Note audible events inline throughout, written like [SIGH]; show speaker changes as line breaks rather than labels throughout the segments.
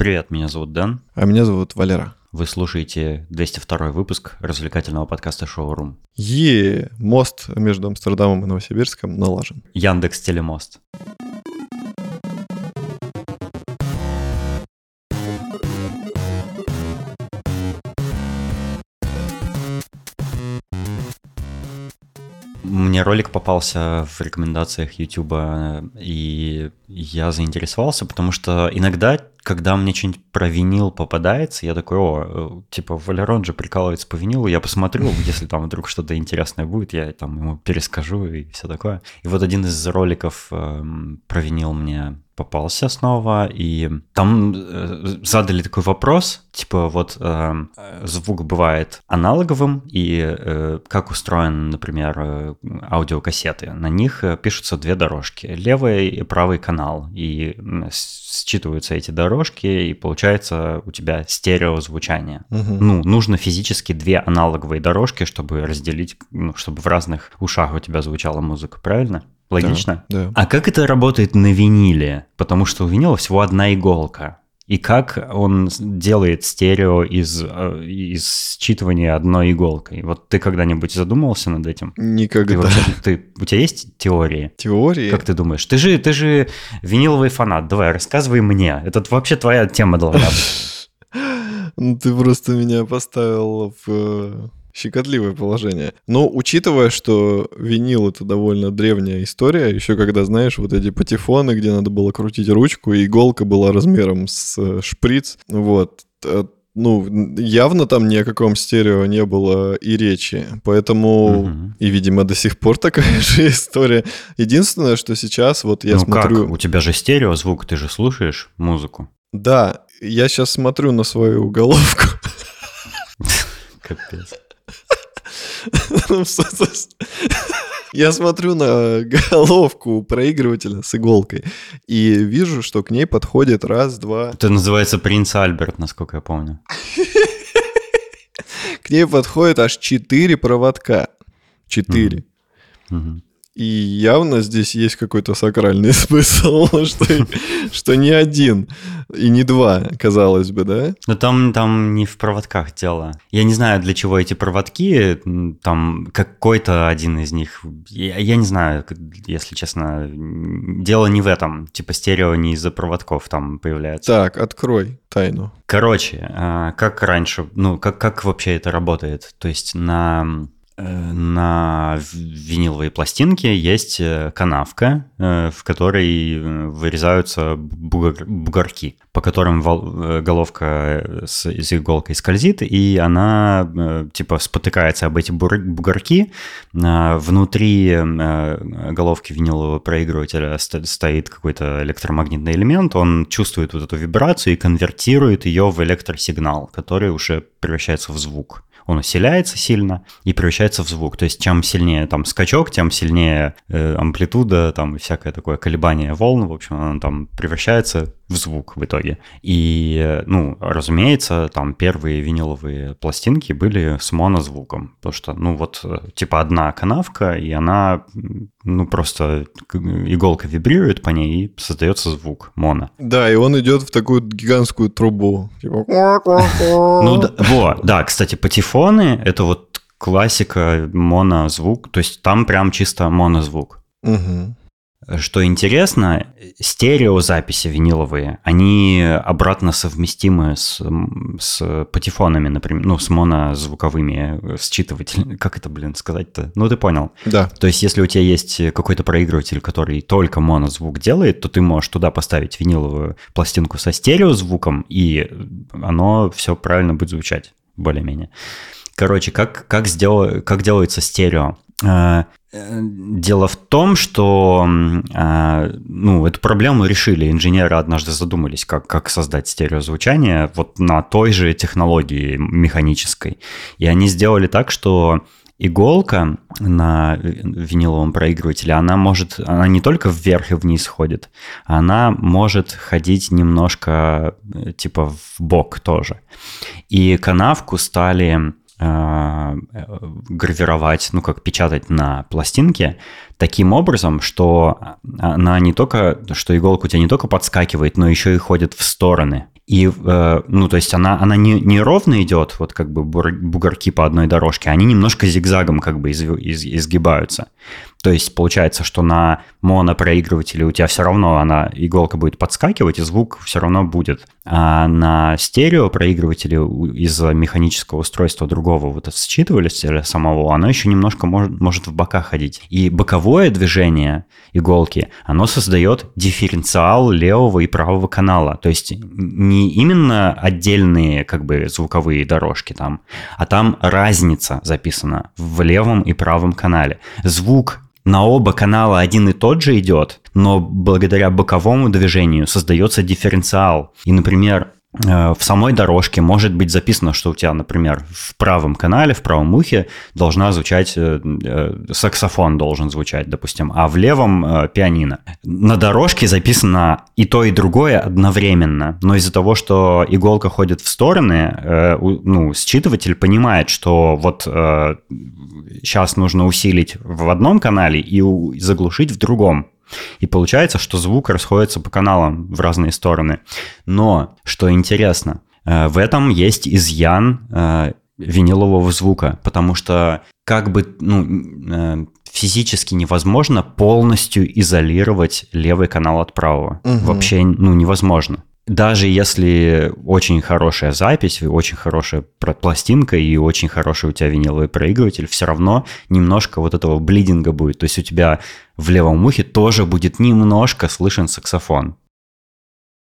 Привет, меня зовут Дэн.
А меня зовут Валера.
Вы слушаете 202 выпуск развлекательного подкаста «Шоурум».
Е, мост между Амстердамом и Новосибирском налажен.
Яндекс Телемост. Мне ролик попался в рекомендациях YouTube, и я заинтересовался, потому что иногда, когда мне что-нибудь про винил попадается, я такой, о, типа, Валерон же прикалывается по винилу, я посмотрю, [LAUGHS] если там вдруг что-то интересное будет, я там ему перескажу и все такое. И вот один из роликов э, про винил мне попался снова, и там э, задали такой вопрос, типа вот э, звук бывает аналоговым, и э, как устроен, например, э, аудиокассеты. На них э, пишутся две дорожки, левый и правый канал, и считываются эти дорожки, и получается у тебя стереозвучание. Угу. Ну, нужно физически две аналоговые дорожки, чтобы разделить, ну, чтобы в разных ушах у тебя звучала музыка, правильно? Логично?
Да, да.
А как это работает на виниле? Потому что у винила всего одна иголка. И как он делает стерео из, э, из считывания одной иголкой? Вот ты когда-нибудь задумывался над этим?
Никогда.
Ты вообще, ты, у тебя есть теории?
Теории?
Как ты думаешь? Ты же, ты же виниловый фанат. Давай, рассказывай мне. Это вообще твоя тема должна быть. [LAUGHS]
Ну, ты просто меня поставил в щекотливое положение. Но учитывая, что винил это довольно древняя история, еще когда, знаешь, вот эти патефоны, где надо было крутить ручку, и иголка была размером с э, шприц, вот, э, ну, явно там ни о каком стерео не было и речи. Поэтому, угу. и, видимо, до сих пор такая [LAUGHS] же история. Единственное, что сейчас вот я
ну
смотрю...
Как? У тебя же стерео звук, ты же слушаешь музыку.
Да, я сейчас смотрю на свою головку. [LAUGHS]
Капец. [LAUGHS]
Я смотрю на головку проигрывателя с иголкой и вижу, что к ней подходит раз, два...
Это называется принц Альберт, насколько я помню. [LAUGHS]
К ней подходит аж четыре проводка. Четыре. И явно здесь есть какой-то сакральный [LAUGHS] смысл, что, что не один и не два, казалось бы, да?
Но там, там не в проводках дело. Я не знаю, для чего эти проводки, там какой-то один из них, я, я не знаю, если честно, дело не в этом. Типа стерео не из-за проводков там появляется.
Так, открой тайну.
Короче, а, как раньше, ну, как, как вообще это работает? То есть на на виниловой пластинке есть э, канавка, э, в которой вырезаются бугор, бугорки, по которым головка с, с иголкой скользит, и она типа спотыкается об эти бугорки. Внутри головки винилового проигрывателя стоит какой-то электромагнитный элемент, он чувствует вот эту вибрацию и конвертирует ее в электросигнал, который уже превращается в звук он усиляется сильно и превращается в звук. То есть чем сильнее там скачок, тем сильнее э, амплитуда, там всякое такое колебание волн, в общем, он там превращается в звук в итоге. И, ну, разумеется, там первые виниловые пластинки были с монозвуком, потому что, ну, вот, типа одна канавка, и она, ну, просто иголка вибрирует по ней, и создается звук моно.
Да, и он идет в такую гигантскую трубу. Типа... [LAUGHS]
Ну, вот, да, кстати, патефоны — это вот классика монозвук, то есть там прям чисто монозвук.
Угу.
Что интересно, стереозаписи виниловые, они обратно совместимы с, с патефонами, например, ну, с монозвуковыми считывателями. [LAUGHS] Как это, блин, сказать-то? Ну, ты понял.
Да.
То есть, если у тебя есть какой-то проигрыватель, который только монозвук делает, то ты можешь туда поставить виниловую пластинку со стереозвуком, и оно все правильно будет звучать, более-менее. Короче, как, как, сдел, как делается стерео? Дело в том, что а, ну, эту проблему решили. Инженеры однажды задумались, как, как создать стереозвучание вот на той же технологии механической. И они сделали так, что иголка на виниловом проигрывателе, она может, она не только вверх и вниз ходит, она может ходить немножко э, типа в бок тоже. И канавку стали гравировать, ну как печатать на пластинке таким образом, что она не только, что иголка у тебя не только подскакивает, но еще и ходит в стороны. И, э, ну, то есть она, она не, не ровно идет, вот как бы бугорки по одной дорожке, они немножко зигзагом как бы из, из, изгибаются. То есть получается, что на монопроигрывателе у тебя все равно она, иголка будет подскакивать, и звук все равно будет. А на стерео проигрывателе из-за механического устройства другого вот считывателя самого, оно еще немножко может, может в бока ходить. И боковое движение иголки, оно создает дифференциал левого и правого канала. То есть не именно отдельные как бы звуковые дорожки там, а там разница записана в левом и правом канале. Звук на оба канала один и тот же идет, но благодаря боковому движению создается дифференциал. И, например, в самой дорожке может быть записано, что у тебя, например, в правом канале, в правом ухе должна звучать, э, э, саксофон должен звучать, допустим, а в левом пианино. На дорожке записано и то, и другое одновременно, но из-за того, что иголка ходит в стороны, ну, считыватель понимает, что вот сейчас нужно усилить в одном канале и заглушить в другом. И получается, что звук расходится по каналам в разные стороны. Но, что интересно, э, в этом есть изъян э, винилового звука, потому что как бы ну, э, физически невозможно полностью изолировать левый канал от правого. Угу. Вообще ну, невозможно даже если очень хорошая запись, очень хорошая пластинка и очень хороший у тебя виниловый проигрыватель, все равно немножко вот этого блидинга будет. То есть у тебя в левом ухе тоже будет немножко слышен саксофон.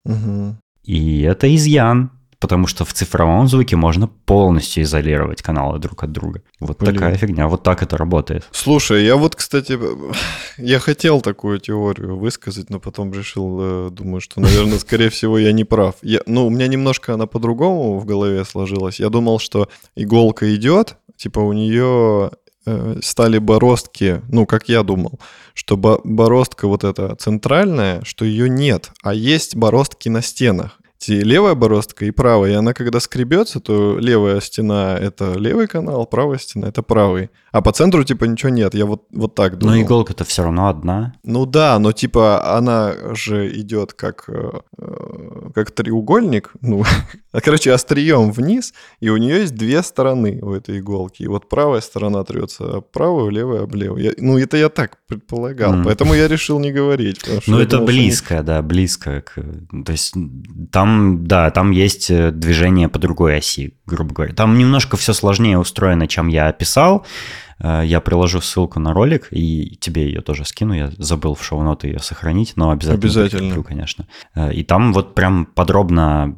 Угу. И это изъян потому что в цифровом звуке можно полностью изолировать каналы друг от друга. Вот Блин. такая фигня, вот так это работает.
Слушай, я вот, кстати, [SIGHS] я хотел такую теорию высказать, но потом решил, э, думаю, что, наверное, [LAUGHS] скорее всего, я не прав. Я, ну, у меня немножко она по-другому в голове сложилась. Я думал, что иголка идет, типа у нее э, стали бороздки, ну, как я думал, что бороздка вот эта центральная, что ее нет, а есть бороздки на стенах левая бороздка и правая. И она, когда скребется, то левая стена — это левый канал, правая стена — это правый. А по центру, типа, ничего нет. Я вот, вот так думаю.
Но иголка-то все равно одна.
Ну да, но, типа, она же идет как, э, э, как треугольник. Ну, [LAUGHS] короче, острием вниз, и у нее есть две стороны у этой иголки. И вот правая сторона трется об правую, левая об левую. Я, ну, это я так предполагал. Mm. Поэтому я решил не говорить.
Ну, это думал, близко, не... да, близко. К... То есть там да, там есть э, движение по другой оси, грубо говоря. Там немножко все сложнее устроено, чем я описал. Э, я приложу ссылку на ролик, и тебе ее тоже скину. Я забыл в шоу-ноты ее сохранить, но обязательно.
Обязательно. Прикреплю,
конечно. Э, и там вот прям подробно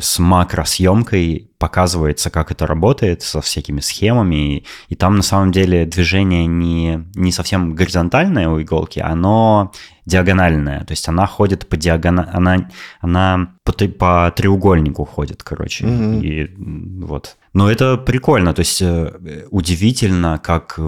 с макросъемкой показывается, как это работает со всякими схемами. И, и там на самом деле движение не, не совсем горизонтальное у иголки, оно диагональная. То есть она ходит по диагонали, она, она по, по треугольнику ходит, короче. Mm-hmm. И вот. Но это прикольно, то есть э, удивительно, как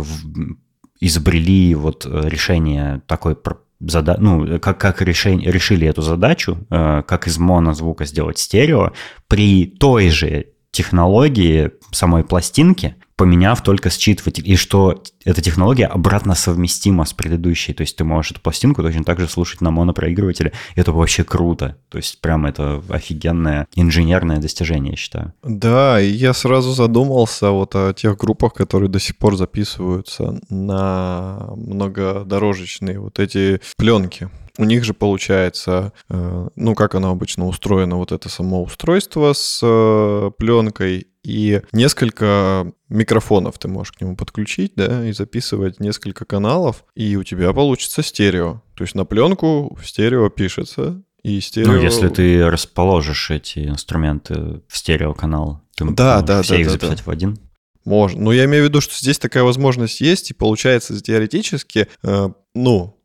изобрели вот решение такой зада... ну, как, как решение, решили эту задачу, э, как из монозвука сделать стерео, при той же технологии самой пластинки, поменяв только считыватель. И что эта технология обратно совместима с предыдущей. То есть ты можешь эту пластинку точно так же слушать на монопроигрывателе. Это вообще круто. То есть прям это офигенное инженерное достижение, я считаю.
Да, и я сразу задумался вот о тех группах, которые до сих пор записываются на многодорожечные вот эти пленки. У них же получается, э, ну как оно обычно устроено, вот это само устройство с э, пленкой и несколько микрофонов ты можешь к нему подключить, да, и записывать несколько каналов, и у тебя получится стерео. То есть на пленку в стерео пишется, и стерео...
Ну, если ты расположишь эти инструменты в стереоканал, ты да, можешь да, все да, их да, записать да. в один.
Можно. Но я имею в виду, что здесь такая возможность есть, и получается теоретически, э, ну,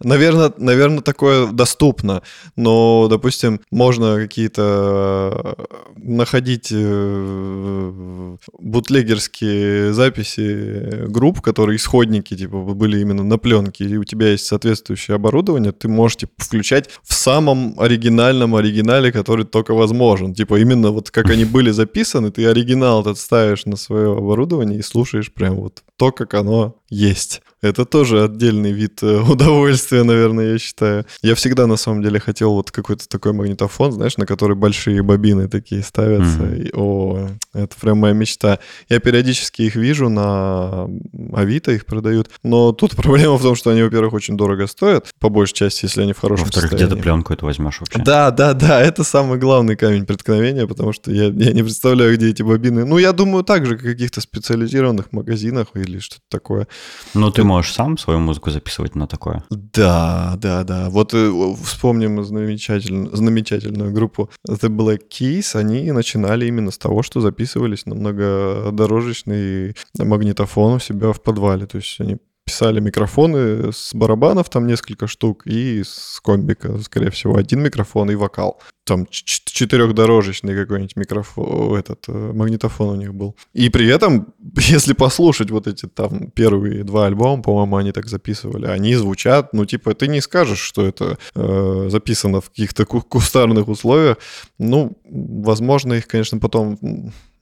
наверное, наверное, такое доступно, но, допустим, можно какие-то э, находить э, бутлегерские записи групп, которые исходники, типа, были именно на пленке, и у тебя есть соответствующее оборудование, ты можешь, типа, включать в самом оригинальном оригинале, который только возможен. Типа, именно вот как они были записаны, ты оригинал этот ставишь на свое оборудование и слушаешь прям вот то, как оно есть. Это тоже отдельный вид э, [LAUGHS] удовольствия, наверное, я считаю. Я всегда, на самом деле, хотел вот какой-то такой магнитофон, знаешь, на который большие бобины такие ставятся. Mm-hmm. И, о, это прям моя мечта. Я периодически их вижу на Авито, их продают. Но тут [LAUGHS] проблема в том, что они, во-первых, очень дорого стоят, по большей части, если они в хорошем
Во-вторых,
состоянии.
где ты пленку это возьмешь вообще?
Да, да, да, [LAUGHS] это самый главный камень преткновения, потому что я, я не представляю, где эти бобины. Ну, я думаю, так же, как в каких-то специализированных магазинах или что-то такое.
Ну, ты можешь сам свою музыку записывать на такое.
Да, да, да. Вот э, вспомним замечательную, замечательную группу The Black Keys. Они начинали именно с того, что записывались на многодорожечный магнитофон у себя в подвале. То есть они писали микрофоны с барабанов, там несколько штук, и с комбика, скорее всего, один микрофон и вокал. Там четырехдорожечный какой-нибудь микрофон, этот э, магнитофон у них был. И при этом, [LAUGHS] если послушать вот эти там первые два альбома, по-моему, они так записывали, они звучат, ну, типа, ты не скажешь, что это э, записано в каких-то кустарных условиях. Ну, возможно, их, конечно, потом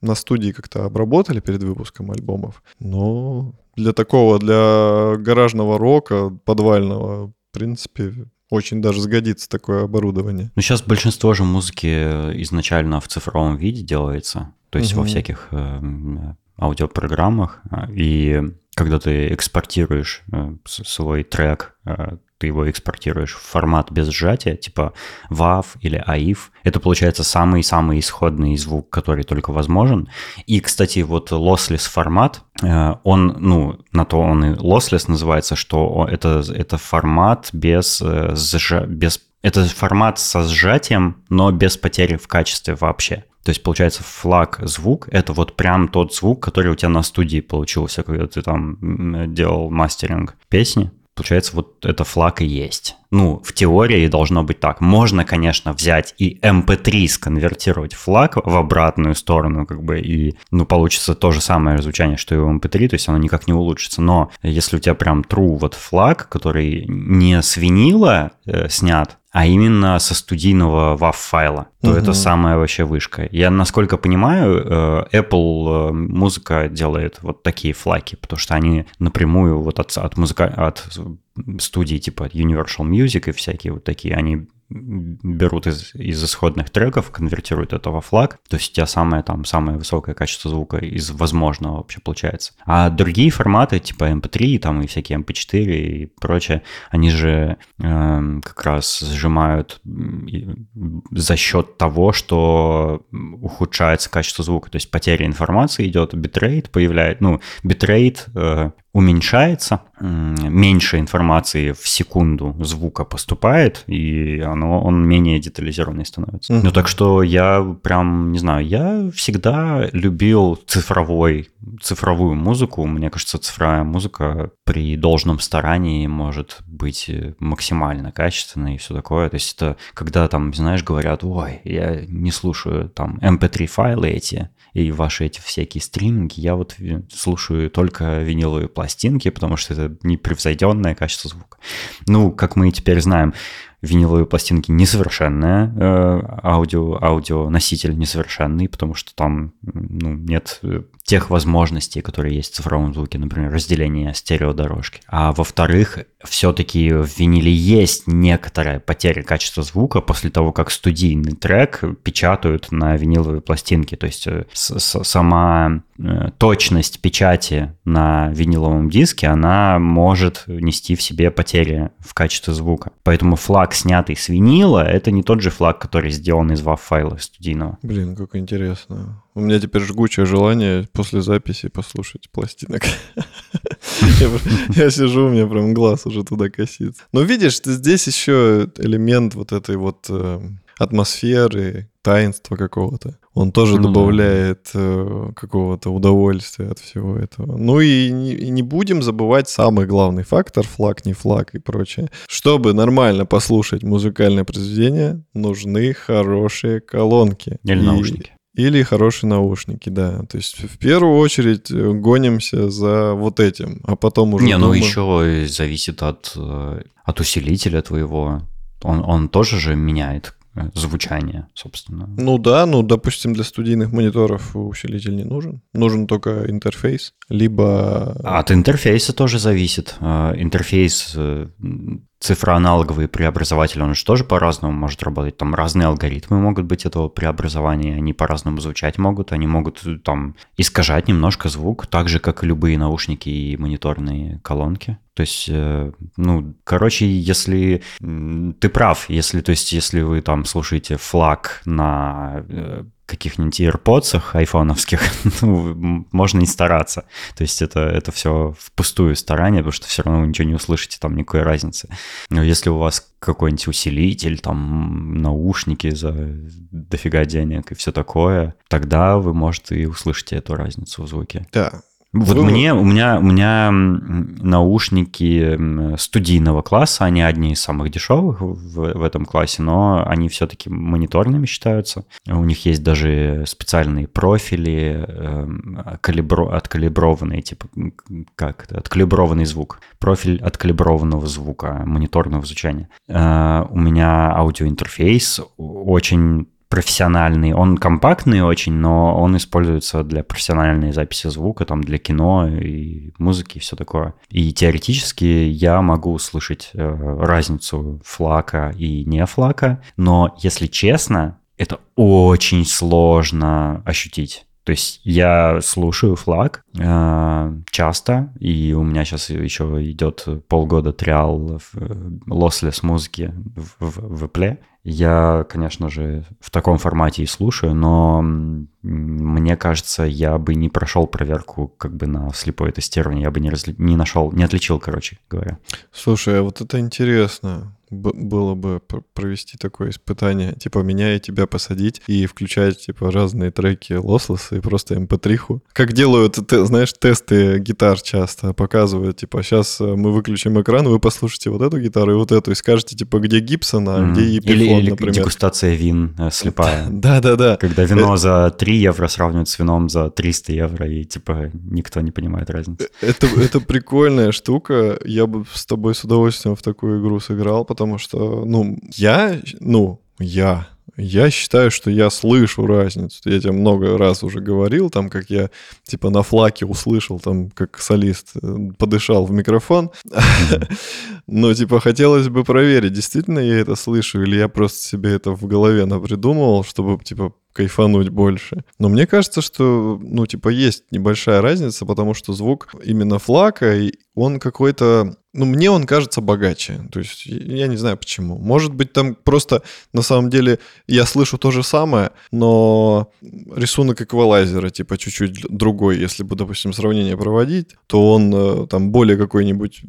на студии как-то обработали перед выпуском альбомов, но для такого, для гаражного рока, подвального, в принципе, очень даже сгодится такое оборудование.
Ну, сейчас большинство же музыки изначально в цифровом виде делается, то есть угу. во всяких э, аудиопрограммах. И когда ты экспортируешь э, свой трек э, ты его экспортируешь в формат без сжатия, типа WAV или AIF. Это получается самый-самый исходный звук, который только возможен. И, кстати, вот lossless формат, э, он, ну, на то он и lossless называется, что это, это формат без, э, без это формат со сжатием, но без потери в качестве вообще. То есть, получается, флаг звук — это вот прям тот звук, который у тебя на студии получился, когда ты там делал мастеринг песни. Получается, вот это флаг и есть. Ну, в теории должно быть так. Можно, конечно, взять и MP3 эм сконвертировать флаг в обратную сторону, как бы, и, ну, получится то же самое звучание, что и у MP3, эм то есть оно никак не улучшится. Но если у тебя прям true вот флаг, который не с винила э, снят, а именно со студийного WAV-файла, то угу. это самая вообще вышка. Я, насколько понимаю, э, Apple э, музыка делает вот такие флаги, потому что они напрямую вот от, от, музыка, от студии типа Universal Music и всякие вот такие, они берут из, из исходных треков, конвертируют это во FLAC, то есть у тебя самое там самое высокое качество звука из возможного вообще получается. А другие форматы типа MP3 эм там и всякие MP4 эм и прочее, они же э, как раз сжимают за счет того, что ухудшается качество звука, то есть потеря информации идет, битрейт появляет, ну битрейт э, уменьшается, меньше информации в секунду звука поступает, и оно, он менее детализированный становится. Uh-huh. Ну так что я прям, не знаю, я всегда любил цифровой, цифровую музыку. Мне кажется, цифровая музыка при должном старании может быть максимально качественной и все такое. То есть это когда там, знаешь, говорят, ой, я не слушаю там mp3 эм файлы эти, и ваши эти всякие стриминги, я вот слушаю только виниловые пластинки, потому что это непревзойденное качество звука. Ну, как мы теперь знаем, виниловые пластинки несовершенная, э, аудио носитель несовершенный, потому что там ну, нет э, тех возможностей, которые есть в цифровом звуке, например, разделение стереодорожки. А во-вторых, все-таки в виниле есть некоторая потеря качества звука после того, как студийный трек печатают на виниловые пластинки. То есть э, сама э, точность печати на виниловом диске, она может нести в себе потери в качестве звука. Поэтому флаг, снятый с винила, это не тот же флаг, который сделан из WAV-файла студийного.
Блин, как интересно. У меня теперь жгучее желание после записи послушать пластинок. [LAUGHS] Я сижу, у меня прям глаз уже туда косится. Но видишь, здесь еще элемент вот этой вот э, атмосферы, таинства какого-то. Он тоже добавляет э, какого-то удовольствия от всего этого. Ну и не, будем забывать самый главный фактор, флаг, не флаг и прочее. Чтобы нормально послушать музыкальное произведение, нужны хорошие колонки.
Или наушники.
Или хорошие наушники, да. То есть в первую очередь э, гонимся за вот этим, а потом уже...
Не, ну думаем... еще зависит от, э, от усилителя твоего. Он, он тоже же меняет э, звучания, собственно.
Ну да, ну, допустим, для студийных мониторов усилитель не нужен. Нужен только интерфейс, либо...
От интерфейса тоже зависит. Интерфейс цифроаналоговый преобразователь, он же тоже по-разному может работать. Там разные алгоритмы могут быть этого преобразования, они по-разному звучать могут, они могут там искажать немножко звук, так же, как и любые наушники и мониторные колонки. То есть, э, ну, короче, если ты прав, если, то есть, если вы там слушаете флаг на э, каких-нибудь AirPods айфоновских, [LAUGHS] ну, можно не стараться. То есть это, это все впустую старание, потому что все равно вы ничего не услышите, там никакой разницы. Но если у вас какой-нибудь усилитель, там наушники за дофига денег и все такое, тогда вы, может, и услышите эту разницу в звуке.
Да,
вот Вы... мне, у меня, у меня наушники студийного класса, они одни из самых дешевых в, в этом классе, но они все-таки мониторными считаются. У них есть даже специальные профили, э, калибро, откалиброванные, типа, как это, откалиброванный звук. Профиль откалиброванного звука, мониторного звучания. Э, у меня аудиоинтерфейс очень профессиональный. Он компактный очень, но он используется для профессиональной записи звука, там для кино и музыки и все такое. И теоретически я могу услышать э, разницу флака и не флака, но если честно, это очень сложно ощутить. То есть я слушаю флаг э, часто, и у меня сейчас еще идет полгода триал в lossless музыки в Apple. Я, конечно же, в таком формате и слушаю, но мне кажется, я бы не прошел проверку как бы на слепое тестирование, я бы не, разли... не нашел, не отличил, короче говоря.
Слушай, а вот это интересно было бы провести такое испытание, типа меня и тебя посадить и включать типа разные треки лослоса и просто mp3. Эм как делают, ты, знаешь, тесты гитар часто показывают, типа сейчас э, мы выключим экран, вы послушайте вот эту гитару и вот эту и скажете типа где Гибсон, а mm-hmm. где Епифон,
или, или например. дегустация вин э, слепая. [LAUGHS]
Да-да-да.
Когда вино это... за 3 евро сравнивают с вином за 300 евро и типа никто не понимает разницы.
Э, это, это прикольная штука, я бы с тобой с удовольствием в такую игру сыграл, потому что, ну, я, ну, я, я считаю, что я слышу разницу. Я тебе много раз уже говорил, там, как я, типа, на флаке услышал, там, как солист э, подышал в микрофон. [LAUGHS] Но, типа, хотелось бы проверить, действительно я это слышу, или я просто себе это в голове напридумывал, чтобы, типа, кайфануть больше. Но мне кажется, что, ну, типа, есть небольшая разница, потому что звук именно флака, он какой-то ну, мне он кажется богаче. То есть я не знаю почему. Может быть, там просто на самом деле я слышу то же самое, но рисунок эквалайзера типа чуть-чуть другой. Если бы, допустим, сравнение проводить, то он э, там более какой-нибудь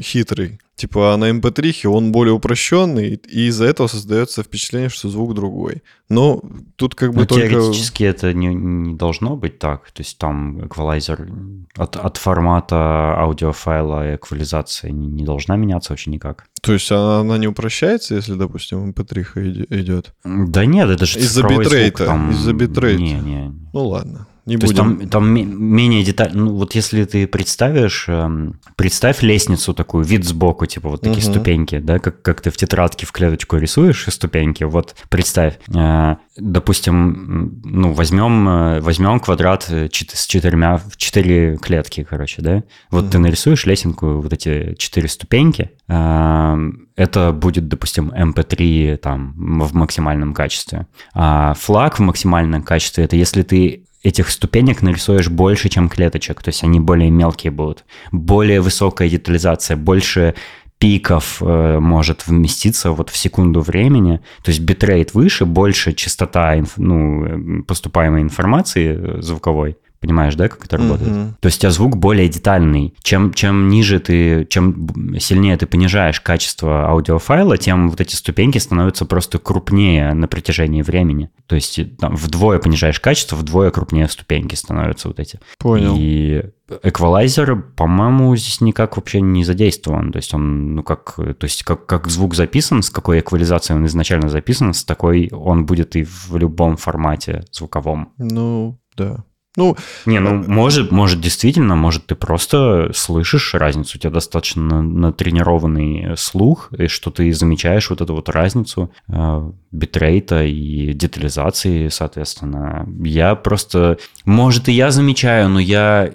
хитрый. Типа а на MP3 эм он более упрощенный, и из-за этого создается впечатление, что звук другой. Но тут как бы Но только...
Теоретически это не, не должно быть так. То есть там эквалайзер от, от формата аудиофайла эквализации информация не, не должна меняться вообще никак.
То есть она, она не упрощается, если, допустим, MP3 идет?
Да нет, это же
Из-за битрейта. Там... Из-за битрейта.
Не, не.
Ну ладно. Не
То
будем.
есть там, там менее детально. Ну, вот если ты представишь, эм, представь лестницу такую, вид сбоку, типа вот такие угу. ступеньки, да, как, как ты в тетрадке в клеточку рисуешь ступеньки. Вот представь, э, допустим, ну, возьмем, э, возьмем квадрат с четырьмя, четыре клетки, короче, да. Вот угу. ты нарисуешь лесенку, вот эти четыре ступеньки, э, это будет, допустим, MP3 эм там в максимальном качестве. А флаг в максимальном качестве это если ты этих ступенек нарисуешь больше, чем клеточек, то есть они более мелкие будут. Более высокая детализация, больше пиков э, может вместиться вот в секунду времени, то есть битрейт выше, больше частота ну, э, поступаемой информации э, звуковой, Понимаешь, да, как это работает? Mm-hmm. То есть у тебя звук более детальный. Чем, чем ниже ты, чем сильнее ты понижаешь качество аудиофайла, тем вот эти ступеньки становятся просто крупнее на протяжении времени. То есть там, вдвое понижаешь качество, вдвое крупнее ступеньки становятся вот эти.
Понял.
И эквалайзер, по-моему, здесь никак вообще не задействован. То есть он, ну как, то есть как, как звук записан, с какой эквализацией он изначально записан, с такой он будет и в любом формате звуковом.
Ну, да. Ну,
не, ну, может, может, действительно, может, ты просто слышишь разницу, у тебя достаточно натренированный слух, и что ты замечаешь вот эту вот разницу э, битрейта и детализации, соответственно. Я просто, может, и я замечаю, но я, э,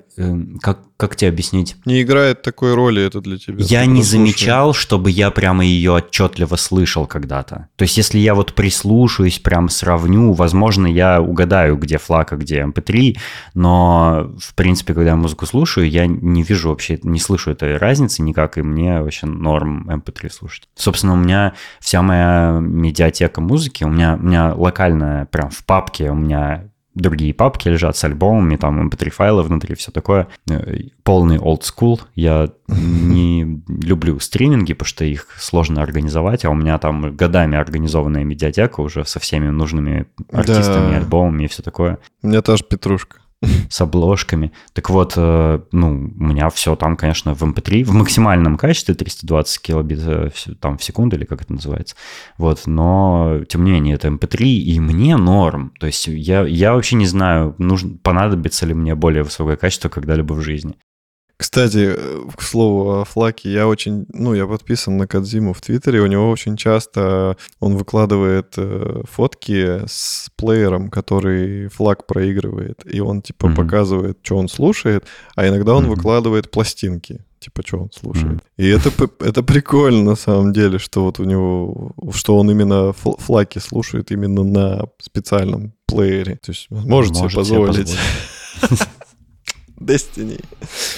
как как тебе объяснить?
Не играет такой роли это для тебя.
Я не замечал, чтобы я прямо ее отчетливо слышал когда-то. То есть, если я вот прислушаюсь, прям сравню, возможно, я угадаю, где флаг, а где MP3, эм но, в принципе, когда я музыку слушаю, я не вижу вообще, не слышу этой разницы никак, и мне вообще норм MP3 эм слушать. Собственно, у меня вся моя медиатека музыки, у меня, у меня локальная, прям в папке у меня другие папки лежат с альбомами, там mp3 файлы внутри, все такое. Э, полный old school. Я [LAUGHS] не люблю стриминги, потому что их сложно организовать, а у меня там годами организованная медиатека уже со всеми нужными артистами, да. альбомами и все такое.
У меня тоже петрушка [LAUGHS]
с обложками. Так вот, э, ну, у меня все там, конечно, в MP3, эм в максимальном качестве 320 килобит э, там в секунду, или как это называется. Вот, но, тем не менее, это MP3, эм и мне норм. То есть я, я вообще не знаю, нужно, понадобится ли мне более высокое качество когда-либо в жизни.
Кстати, к слову о Флаке, я очень, ну, я подписан на Кадзиму в Твиттере, у него очень часто он выкладывает э, фотки с плеером, который Флаг проигрывает, и он, типа, mm-hmm. показывает, что он слушает, а иногда он mm-hmm. выкладывает пластинки, типа, что он слушает. Mm-hmm. И это, это прикольно, на самом деле, что вот у него, что он именно Флаки слушает именно на специальном плеере. То есть может, может себе позволить. Себе позволить. [LAUGHS] Destiny.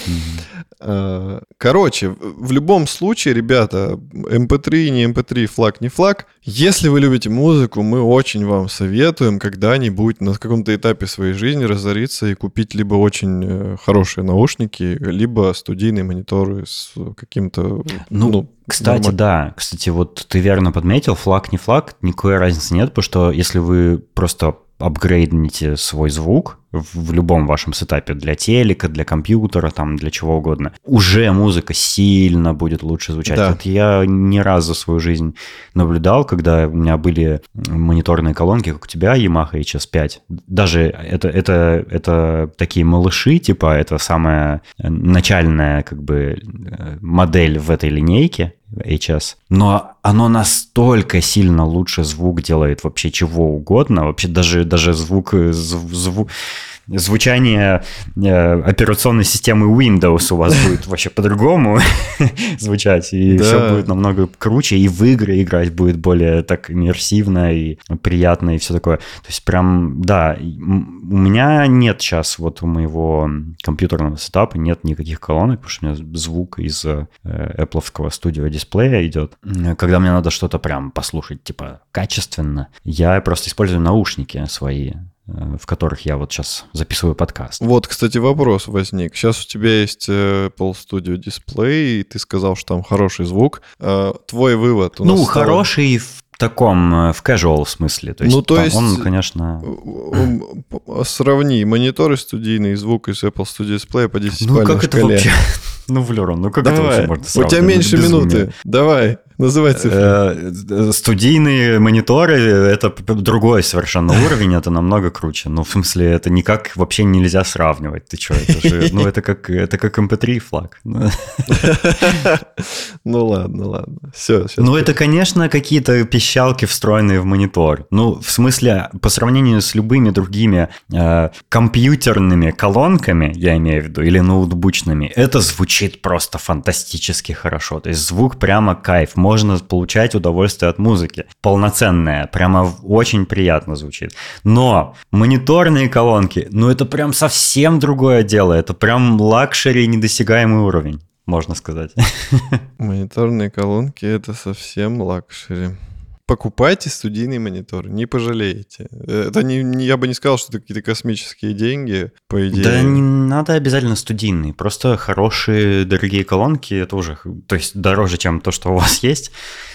Mm-hmm. Короче, в любом случае, ребята, MP3, не MP3, флаг, не флаг. Если вы любите музыку, мы очень вам советуем когда-нибудь на каком-то этапе своей жизни разориться и купить либо очень э, хорошие наушники, либо студийные мониторы с каким-то...
Ну, ну кстати, нормально. да. Кстати, вот ты верно подметил, флаг, не флаг, никакой разницы нет, потому что если вы просто апгрейдните свой звук в любом вашем сетапе для телека, для компьютера, там, для чего угодно, уже музыка сильно будет лучше звучать. Да. Вот я ни разу за свою жизнь наблюдал, когда у меня были мониторные колонки, как у тебя, Yamaha HS5. Даже это, это, это такие малыши, типа, это самая начальная, как бы, э, модель в этой линейке, HS. Но оно настолько сильно лучше звук делает вообще чего угодно. Вообще даже, даже звук, звук, звучание э, операционной системы Windows у вас [LAUGHS] будет вообще по-другому [LAUGHS] звучать, и да. все будет намного круче, и в игры играть будет более так иммерсивно и приятно, и все такое. То есть прям, да, у меня нет сейчас вот у моего компьютерного сетапа нет никаких колонок, потому что у меня звук из э, Apple студио дисплея идет. Когда мне надо что-то прям послушать, типа, качественно, я просто использую наушники свои, в которых я вот сейчас записываю подкаст.
Вот, кстати, вопрос возник. Сейчас у тебя есть э, Apple Studio Display, и ты сказал, что там хороший звук. Э, твой вывод?
У ну, стал... хороший в таком, в casual смысле. То есть, ну, то есть он, конечно...
Сравни мониторы студийный звук из Apple Studio Display по 10 [LAUGHS]
Ну, как это вообще? Ну, Влерон, ну как Давай. это вообще можно
сравнивать? У тебя меньше минуты. Давай. Называй цифры.
Э, студийные мониторы — это другой совершенно уровень, это намного круче. Ну, в смысле, это никак вообще нельзя сравнивать. Ты что, это же, ну, это как, это как MP3 эм флаг. [LAUGHS]
Ну, ладно, ладно. Все,
Ну, это, конечно, какие-то пищалки, встроенные в монитор. Ну, в смысле, по сравнению с любыми другими э, компьютерными колонками, я имею в виду, или ноутбучными, это звучит просто фантастически хорошо. То есть звук прямо кайф можно получать удовольствие от музыки. Полноценная, прямо очень приятно звучит. Но мониторные колонки, ну это прям совсем другое дело. Это прям luxury недосягаемый уровень можно сказать. [LAUGHS]
Мониторные колонки это совсем luxury. Покупайте студийный монитор, не пожалеете. Это не, не, я бы не сказал, что это какие-то космические деньги, по идее.
Да не надо обязательно студийный, просто хорошие дорогие колонки, это уже, то есть дороже, чем то, что у вас есть.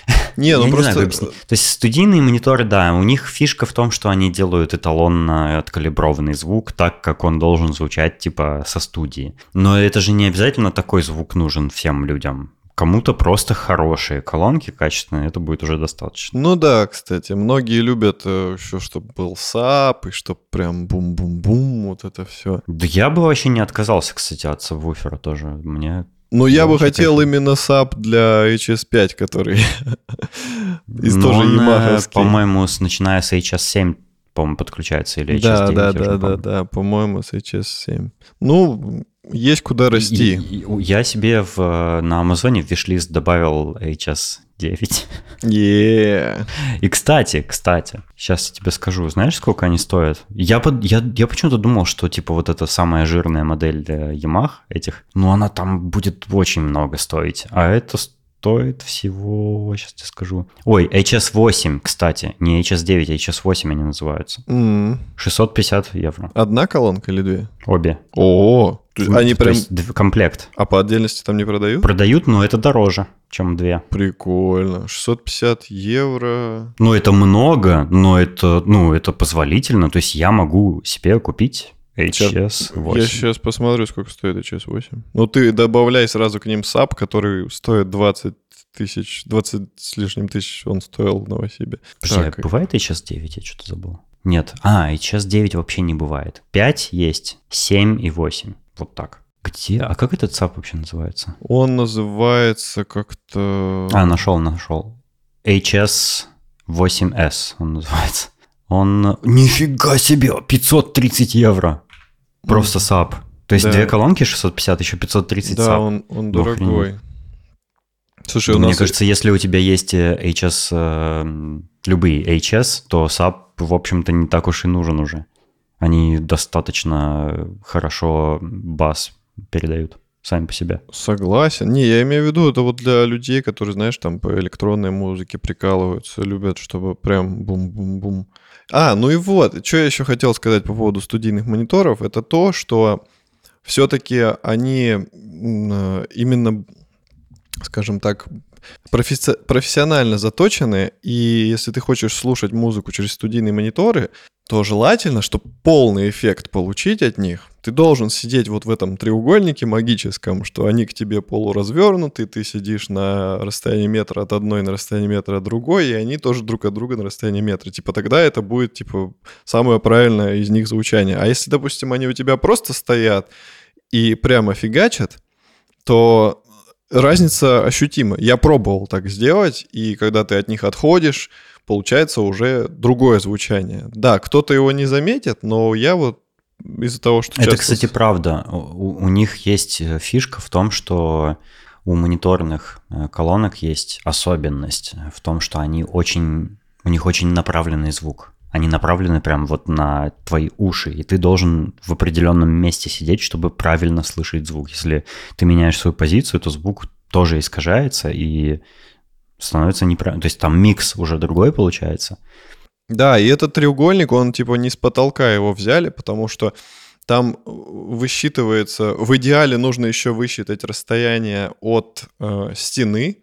[LAUGHS]
Не, ну я просто... Не знаю,
то есть студийные мониторы, да, у них фишка в том, что они делают эталонно откалиброванный звук так, как он должен звучать, типа, со студии. Но это же не обязательно такой звук нужен всем людям кому-то просто хорошие колонки качественные, это будет уже достаточно.
Ну да, кстати, многие любят э, еще, чтобы был сап, и чтобы прям бум-бум-бум, вот это все.
Да я бы вообще не отказался, кстати, от сабвуфера тоже. Мне
Но я бы хотел
конечно.
именно сап для HS5, который [LAUGHS] из
Но
тоже
он, э, по-моему, начиная с HS7, по-моему, подключается или HS9.
Да, да, да, да, да, по-моему, с HS7. Ну, есть куда расти.
И- и- Я себе в, э, на Амазоне в виш-лист добавил HS9.
Е.
И, кстати, кстати, сейчас я тебе скажу, знаешь, сколько они стоят? Я, под- я, я почему-то думал, что, типа, вот эта самая жирная модель для Yamaha этих, ну, она там будет очень много стоить. А это стоит всего, сейчас тебе скажу. Ой, HS8, кстати, не HS9, а HS8 они называются.
М.
650 евро.
Одна колонка или две?
Обе.
О, они
То
прям...
есть комплект.
А по отдельности там не продают?
Продают, но это дороже, чем две.
Прикольно. 650 евро.
Ну, это много, но это, ну, это позволительно. То есть я могу себе купить HS8.
Я сейчас посмотрю, сколько стоит HS8. Ну, ты добавляй сразу к ним саб, который стоит 20 тысяч, 20 с лишним тысяч он стоил в Новосибе.
Подожди,
Так,
а бывает HS9? Я что-то забыл. Нет. А, HS9 вообще не бывает. 5 есть, 7 и 8. Вот так. Где? А как этот саб вообще называется?
Он называется как-то...
А, нашел, нашел. HS8S он называется. Он... Нифига себе! 530 евро! Просто саб. То есть
Да.
две колонки 650, еще 530
Да,
саб.
он, он
Ну,
дорогой. Слушай, у
Мне
нас...
кажется, если у тебя есть э, HS, э, любые HS, то саб, в общем-то, не так уж и нужен уже. Они достаточно хорошо бас передают сами по себе.
Согласен. Не, я имею в виду, это вот для людей, которые, знаешь, там по электронной музыке прикалываются, любят, чтобы прям бум-бум-бум. А, ну и вот, что я еще хотел сказать по поводу студийных мониторов, это то, что все-таки они э, именно, скажем так, професси- профессионально заточены, и если ты хочешь слушать музыку через студийные мониторы, то желательно, чтобы полный эффект получить от них, ты должен сидеть вот в этом треугольнике магическом, что они к тебе полуразвернуты, ты сидишь на расстоянии метра от одной, на расстоянии метра от другой, и они тоже друг от друга на расстоянии метра. Типа тогда это будет, типа, самое правильное из них звучание. А если, допустим, они у тебя просто стоят и прямо фигачат, то разница ощутима. Я пробовал так сделать, и когда ты от них отходишь, получается уже другое звучание. Да, кто-то его не заметит, но я вот из-за того, что
Это,
часто-
кстати, правда. У, у них есть э, фишка в том, что у мониторных э, колонок есть особенность в том, что они очень, у них очень направленный звук. Они направлены прям вот на твои уши, и ты должен в определенном месте сидеть, чтобы правильно слышать звук. Если ты меняешь свою позицию, то звук тоже искажается и становится неправильно. То есть там микс уже другой получается.
Да, и этот треугольник, он типа не с потолка его взяли, потому что там высчитывается, в идеале нужно еще высчитать расстояние от э, стены,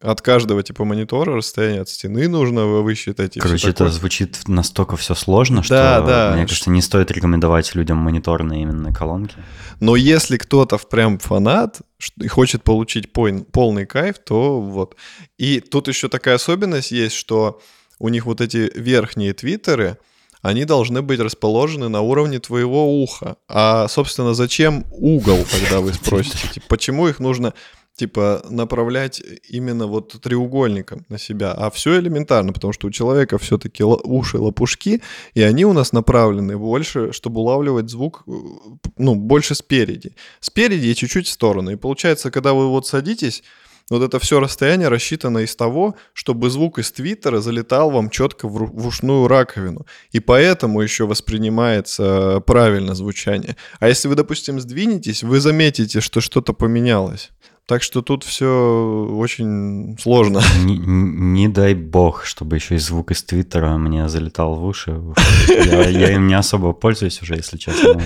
от каждого типа монитора расстояние от стены нужно высчитать. и
Короче, это
такое.
звучит настолько все сложно, что,
Да,
мне кажется, не стоит рекомендовать людям мониторные именно колонки.
Но если кто-то прям фанат и хочет получить полный кайф, то вот. И тут еще такая особенность есть, что у них вот эти верхние твиттеры, они должны быть расположены на уровне твоего уха. А, собственно, зачем угол, когда вы спросите? Почему их нужно типа направлять именно вот треугольником на себя, а все элементарно, потому что у человека все-таки уши лопушки, и они у нас направлены больше, чтобы улавливать звук, э, ну, больше спереди. Спереди и чуть-чуть в сторону. И получается, когда вы вот садитесь, вот это все расстояние рассчитано из того, чтобы звук из твиттера залетал вам четко в, в ушную раковину. И поэтому еще воспринимается правильно звучание. А если вы, допустим, сдвинетесь, вы заметите, что что-то поменялось. Так что тут все очень сложно. [LAUGHS]
Не, не дай бог, чтобы еще и звук из Твиттера мне залетал в уши. Я, я им не особо пользуюсь уже, если честно.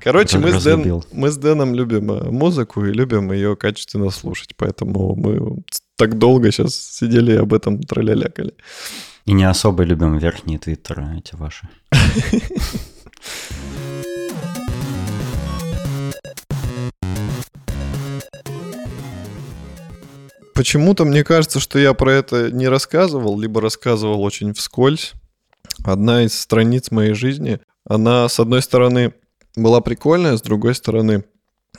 Короче, мы с, Дэн, мы с Дэном любим э, музыку и любим ее качественно слушать, поэтому мы так долго сейчас сидели и об этом троллялякали.
И не особо любим верхние Твиттеры эти ваши. [LAUGHS]
почему-то мне кажется, что я про это не рассказывал, либо рассказывал очень вскользь. Одна из страниц моей жизни, она, с одной стороны, была прикольная, с другой стороны,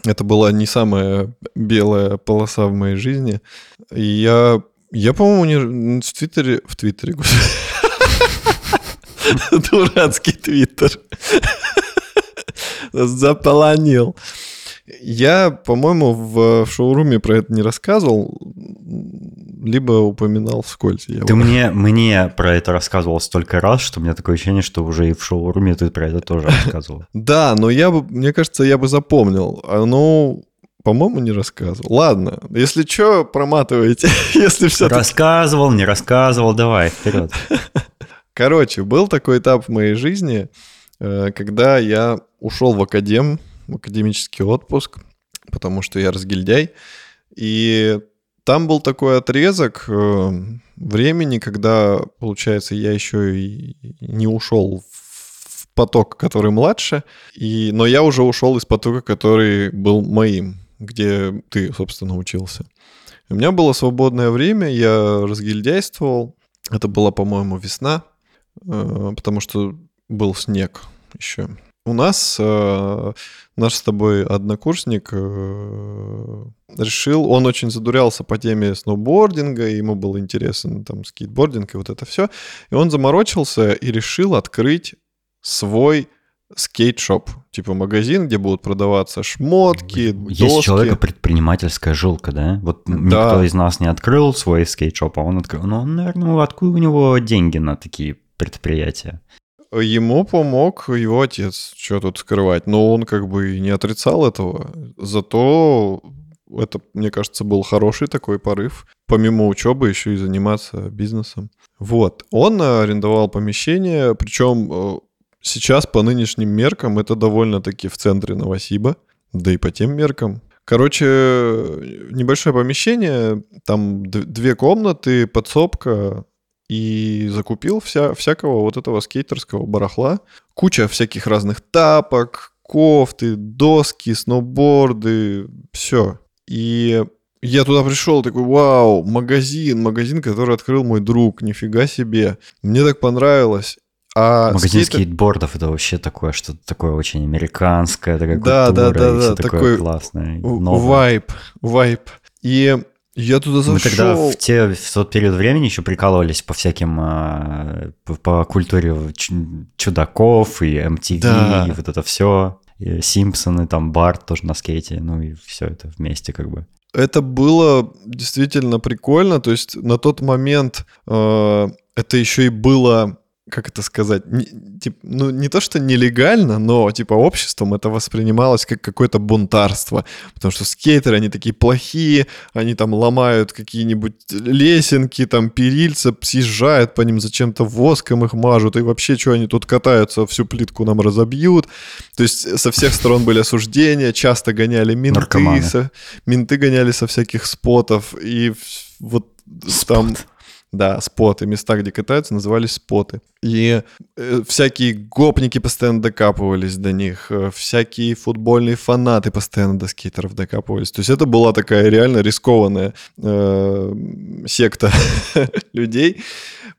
это была не самая белая полоса в моей жизни. И я, я по-моему, не в Твиттере... В Твиттере, [LAUGHS] Дурацкий Твиттер. [LAUGHS] Заполонил. Я, по-моему, в, в шоуруме про это не рассказывал, либо упоминал вскользь. Я
ты мне, мне про это рассказывал столько раз, что у меня такое ощущение, что уже и в шоуруме ты про это тоже рассказывал. [LAUGHS]
Да, но я бы, мне кажется, я бы запомнил. Ну, по-моему, не рассказывал. Ладно, если что, проматывайте. [LAUGHS] если все
Рассказывал, не рассказывал, давай, вперед. [LAUGHS]
Короче, был такой этап в моей жизни, э, когда я ушел в академ, академический отпуск, потому что я разгильдяй. И там был такой отрезок э, времени, когда, получается, я еще и не ушел в поток, который младше, и, но я уже ушел из потока, который был моим, где ты, собственно, учился. У меня было свободное время, я разгильдяйствовал. Это была, по-моему, весна, э, потому что был снег еще. У нас э, наш с тобой однокурсник э, решил, он очень задурялся по теме сноубординга, ему был интересен там скейтбординг и вот это все, и он заморочился и решил открыть свой скейт-шоп, типа магазин, где будут продаваться шмотки,
Есть доски. у человека предпринимательская жилка, да? Вот да. никто из нас не открыл свой скейт-шоп, а он открыл. Ну, наверное, откуда у него деньги на такие предприятия?
Ему помог его отец, что тут скрывать. Но он как бы не отрицал этого. Зато это, мне кажется, был хороший такой порыв. Помимо учебы еще и заниматься бизнесом. Вот. Он арендовал помещение, причем э, сейчас по нынешним меркам это довольно-таки в центре Новосиба, да и по тем меркам. Короче, небольшое помещение, там две комнаты, подсобка, и закупил вся, всякого вот этого скейтерского барахла. Куча всяких разных тапок, кофты, доски, сноуборды, все. И я туда пришел, такой, вау, магазин, магазин, который открыл мой друг, нифига себе. Мне так понравилось.
А Магазин скейтер... скейтбордов это вообще такое, что-то такое очень американское, такая
да,
культура,
да, да, да,
такое
такой
классное.
Вайп, вайп. И я туда зашел. Мы
тогда в, те, в тот период времени еще прикалывались по всяким, а, по, по культуре чудаков и MTV, да. и вот это все. И Симпсоны, там Барт тоже на скейте, ну и все это вместе как бы.
Это было действительно прикольно, то есть на тот момент э, это еще и было как это сказать, не, тип, ну не то что нелегально, но типа обществом это воспринималось как какое-то бунтарство, потому что скейтеры, они такие плохие, они там ломают какие-нибудь лесенки, там перильца, съезжают по ним, зачем-то воском их мажут, и вообще, что они тут катаются, всю плитку нам разобьют. То есть со всех сторон были осуждения, часто гоняли менты, со, менты гоняли со всяких спотов, и вот Спот. там да, споты. Места, где катаются, назывались споты. И э, всякие гопники постоянно докапывались до них, э, всякие футбольные фанаты постоянно до скейтеров докапывались. То есть это была такая реально рискованная э, секта [LAUGHS] людей.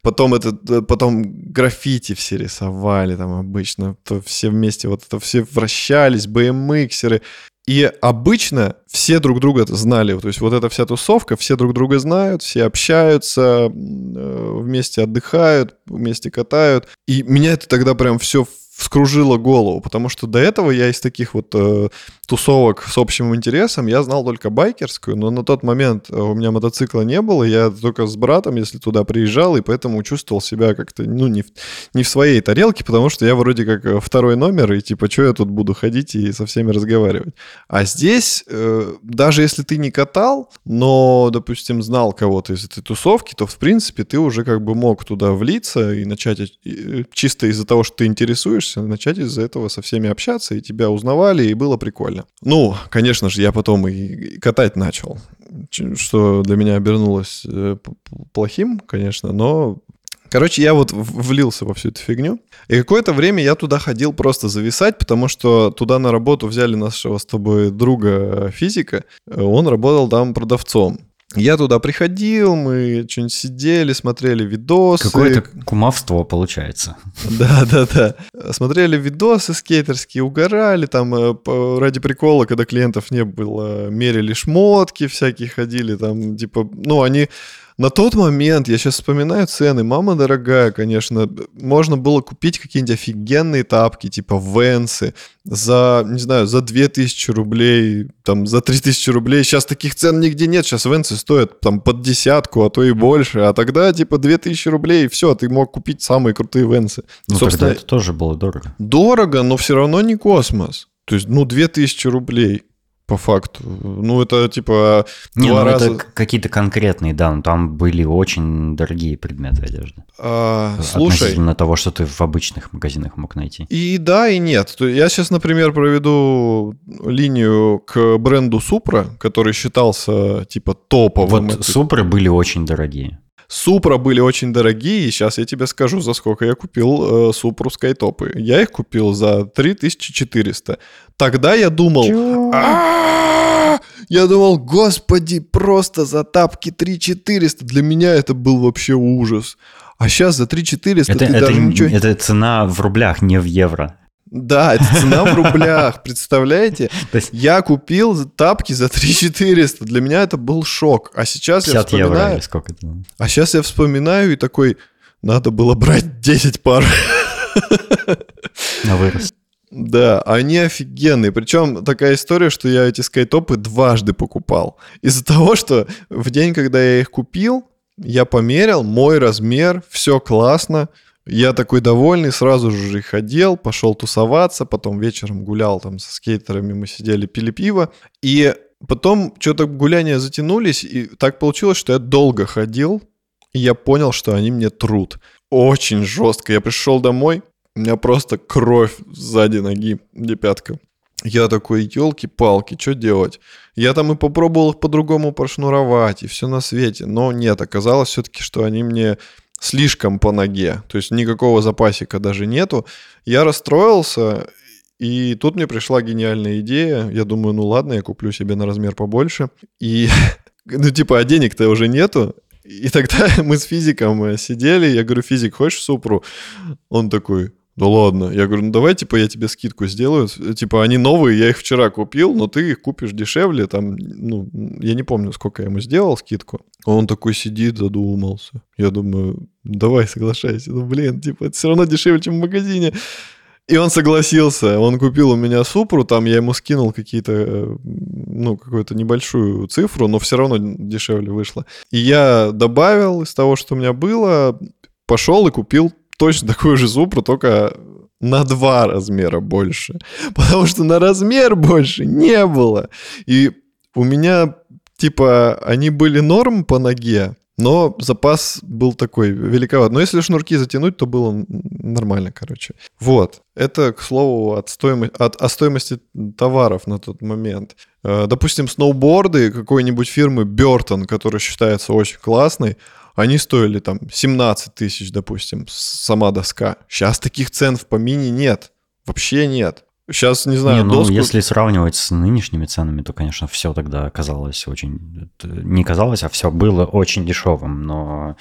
Потом это, э, потом граффити все рисовали там обычно, то все вместе вот это все вращались, BMXеры. И обычно все друг друга знали. То есть вот эта вся тусовка, все друг друга знают, все общаются, э, вместе отдыхают, вместе катают. И меня это тогда прям все вскружило голову, потому что до этого я из таких вот э, тусовок с общим интересом, я знал только байкерскую, но на тот момент э, у меня мотоцикла не было, я только с братом, если туда приезжал, и поэтому чувствовал себя как-то, ну, не в, не в своей тарелке, потому что я вроде как э, второй номер, и типа, что я тут буду ходить и со всеми разговаривать. А здесь, э, даже если ты не катал, но, допустим, знал кого-то из этой тусовки, то, в принципе, ты уже как бы мог туда влиться и начать э, чисто из-за того, что ты интересуешься, начать из-за этого со всеми общаться, и тебя узнавали, и было прикольно. Ну, конечно же, я потом и катать начал, что для меня обернулось э, плохим, конечно, но Короче, я вот влился во всю эту фигню. И какое-то время я туда ходил просто зависать, потому что туда на работу взяли нашего с тобой друга физика. Он работал там продавцом. Я туда приходил, мы что-нибудь сидели, смотрели видосы.
Какое-то кумовство получается. [LAUGHS]
Да, да, да. Смотрели видосы скейтерские, угорали, там э, ради прикола, когда клиентов не было, мерили шмотки всякие, ходили, там, типа, ну, они на тот момент, я сейчас вспоминаю цены, мама дорогая, конечно, можно было купить какие-нибудь офигенные тапки, типа Венсы, за, не знаю, за 2000 рублей, там, за 3000 рублей. Сейчас таких цен нигде нет, сейчас Венсы стоят там под десятку, а то и больше, а тогда типа 2000 рублей, и все, ты мог купить самые крутые Венсы.
Ну, Собственно, тогда это тоже было дорого.
Дорого, но все равно не космос. То есть, ну, 2000 рублей по факту. Ну, это типа
Не, два ну, раза... это какие-то конкретные, да, но там были очень дорогие предметы одежды.
А, слушай...
Относительно того, что ты в обычных магазинах мог найти.
И да, и нет. Я сейчас, например, проведу линию к бренду Supra, который считался типа топовым.
Вот Supra были очень дорогие.
Супра были очень дорогие, и сейчас я тебе скажу, за сколько я купил э, Супру Скайтопы. Я их купил за 3400. Тогда я думал... Я думал, господи, просто за тапки 3400. Для меня это был вообще ужас. А сейчас за 3400
это, ты это, даже ничего... Это цена в рублях, не в евро.
Да, это цена в рублях, представляете? Я купил тапки за 3400, для меня это был шок. А сейчас я вспоминаю... сколько это? А сейчас я вспоминаю и такой, надо было брать 10 пар.
На вырос.
Да, они офигенные. Причем такая история, что я эти скайтопы дважды покупал. Из-за того, что в день, когда я их купил, я померил, мой размер, все классно. Я такой довольный, сразу же их одел, пошел тусоваться, потом вечером гулял там со скейтерами, мы сидели, пили пиво. И потом что-то гуляния затянулись, и так получилось, что я долго ходил, и я понял, что они мне труд. Очень жестко. Я пришел домой, у меня просто кровь сзади ноги, где пятка. Я такой, елки-палки, что делать? Я там и попробовал их по-другому прошнуровать, и все на свете. Но нет, оказалось все-таки, что они мне слишком по ноге, то есть никакого запасика даже нету. Я расстроился, и тут мне пришла гениальная идея. Я думаю, ну ладно, я куплю себе на размер побольше. И, [LAUGHS] ну типа, а денег-то уже нету. И тогда [LAUGHS] мы с физиком сидели, я говорю, физик, хочешь супру? Он такой, да ладно. Я говорю, ну давай, типа, я тебе скидку сделаю. Типа, они новые, я их вчера купил, но ты их купишь дешевле. Там, ну, я не помню, сколько я ему сделал скидку. Он такой сидит, задумался. Я думаю, давай, соглашайся. Ну, блин, типа, это все равно дешевле, чем в магазине. И он согласился. Он купил у меня супру, там я ему скинул какие-то, э, ну, какую-то небольшую цифру, но все равно дешевле вышло. И я добавил из того, что у меня было, пошел и купил точно такую же Супру, только на два размера больше. [LAUGHS] Потому что на размер больше не было. И у меня, типа, они были норм по ноге, но запас был такой великоват. Но если шнурки затянуть, то было нормально, короче. Вот. Это, к слову, от стоимости, от, о стоимости товаров на тот момент. Э, допустим, сноуборды какой-нибудь фирмы Burton, которая считается очень классной, они стоили там 17 тысяч, допустим, сама доска. Сейчас таких цен в помине нет. Вообще нет. Сейчас, не знаю, не,
ну, доску... если сравнивать с нынешними ценами, то, конечно, все тогда казалось очень... Не казалось, а все было очень дешевым, но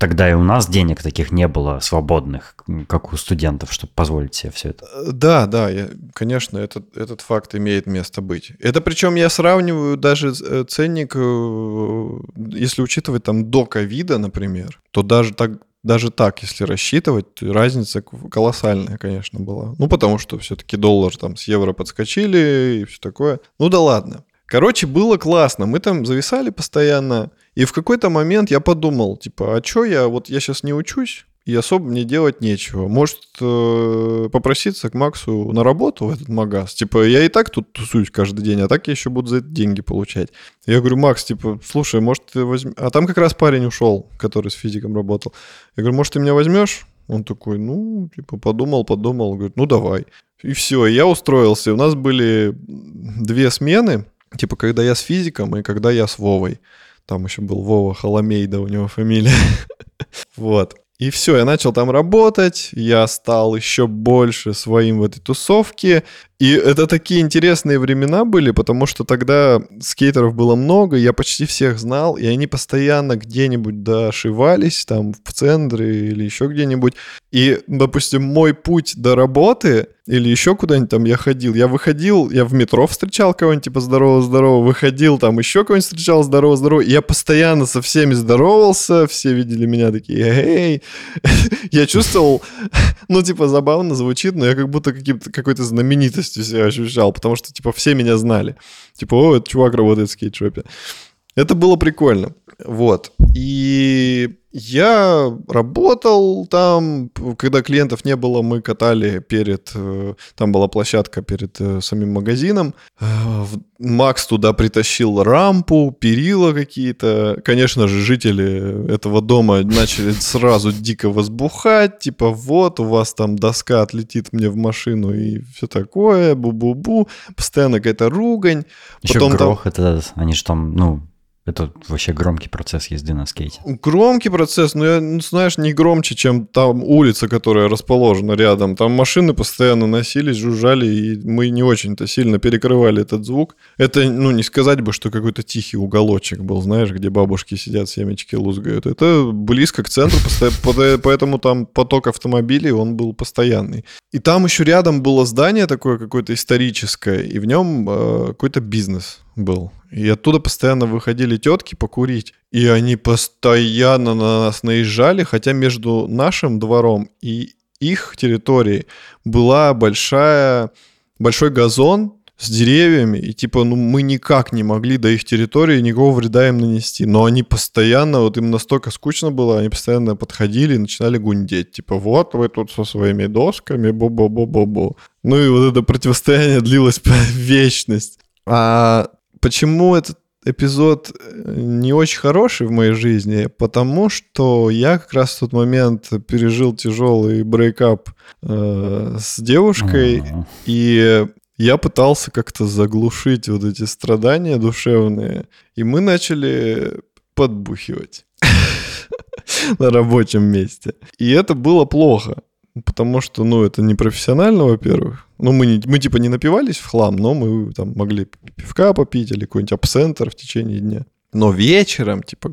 тогда и у нас денег таких не было свободных, как у студентов, чтобы позволить себе все это.
Э, да, да, я, конечно, этот, этот факт имеет место быть. Это причем я сравниваю даже э, ценник, э, если учитывать там до ковида, например, то даже так, даже так, если рассчитывать, разница колоссальная, конечно, была. Ну, потому что все-таки доллар там с евро подскочили и все такое. Ну да ладно. Короче, было классно. Мы там зависали постоянно. И в какой-то момент я подумал, типа, а что я, вот я сейчас не учусь, и особо мне делать нечего. Может, э, попроситься к Максу на работу в этот магаз? Типа, я и так тут тусуюсь каждый день, а так я еще буду за это деньги получать. Я говорю, Макс, типа, слушай, может, ты возьмешь... А там как раз парень ушел, который с физиком работал. Я говорю, может, ты меня возьмешь? Он такой, ну, типа, подумал, подумал, говорит, ну, давай. И все, я устроился. У нас были две смены, Типа, когда я с физиком и когда я с Вовой. Там еще был Вова Холомейда, у него фамилия. [LAUGHS] вот. И все, я начал там работать, я стал еще больше своим в этой тусовке. И это такие интересные времена были, потому что тогда скейтеров было много, я почти всех знал, и они постоянно где-нибудь дошивались, там в центре или еще где-нибудь. И, допустим, мой путь до работы или еще куда-нибудь там я ходил, я выходил, я в метро встречал кого-нибудь, типа здорово-здорово, выходил, там еще кого-нибудь встречал, здорово-здорово, я постоянно со всеми здоровался, все видели меня такие, эй, [LAUGHS] я чувствовал, [LAUGHS] ну, типа, забавно звучит, но я как будто какой-то знаменитостью себя ощущал, потому что, типа, все меня знали. Типа, о, этот чувак работает в скейт-шопе. Это было прикольно. Вот. И я работал там, когда клиентов не было, мы катали перед, э, там была площадка перед э, самим магазином. Э, Макс туда притащил рампу, перила какие-то. Конечно же, жители этого дома начали сразу дико возбухать, типа вот, у вас там доска отлетит мне в машину и все такое, бу-бу-бу. Постоянно какая-то ругань.
Еще Потом грох, там... это, они же там, ну, это вообще громкий процесс езды на скейте.
Громкий процесс, но я, ну, знаешь, не громче, чем там улица, которая расположена рядом. Там машины постоянно носились, жужжали, и мы не очень-то сильно перекрывали этот звук. Это, ну, не сказать бы, что какой-то тихий уголочек был, знаешь, где бабушки сидят, семечки лузгают. Это близко к центру, [LAUGHS] поэтому там поток автомобилей, он был постоянный. И там еще рядом было здание такое какое-то историческое, и в нем э, какой-то бизнес был. И оттуда постоянно выходили тетки покурить. И они постоянно на нас наезжали, хотя между нашим двором и их территорией была большая, большой газон с деревьями, и типа, ну, мы никак не могли до их территории никакого вреда им нанести. Но они постоянно, вот им настолько скучно было, они постоянно подходили и начинали гундеть. Типа, вот вы тут со своими досками, бу-бу-бу-бу-бу. Ну и вот это противостояние длилось [LAUGHS] вечность. А Почему этот эпизод э, не очень хороший в моей жизни? Потому что я как раз в тот момент пережил тяжелый брейкап э, с девушкой, mm-hmm. и я пытался как-то заглушить вот эти страдания душевные, и мы начали подбухивать [LAUGHS] на рабочем месте. И это было плохо. Потому что, ну, это не профессионально, во-первых. Ну, мы, не, мы типа не напивались в хлам, но мы там могли пивка попить или какой-нибудь абсентер в течение дня. Но вечером, типа,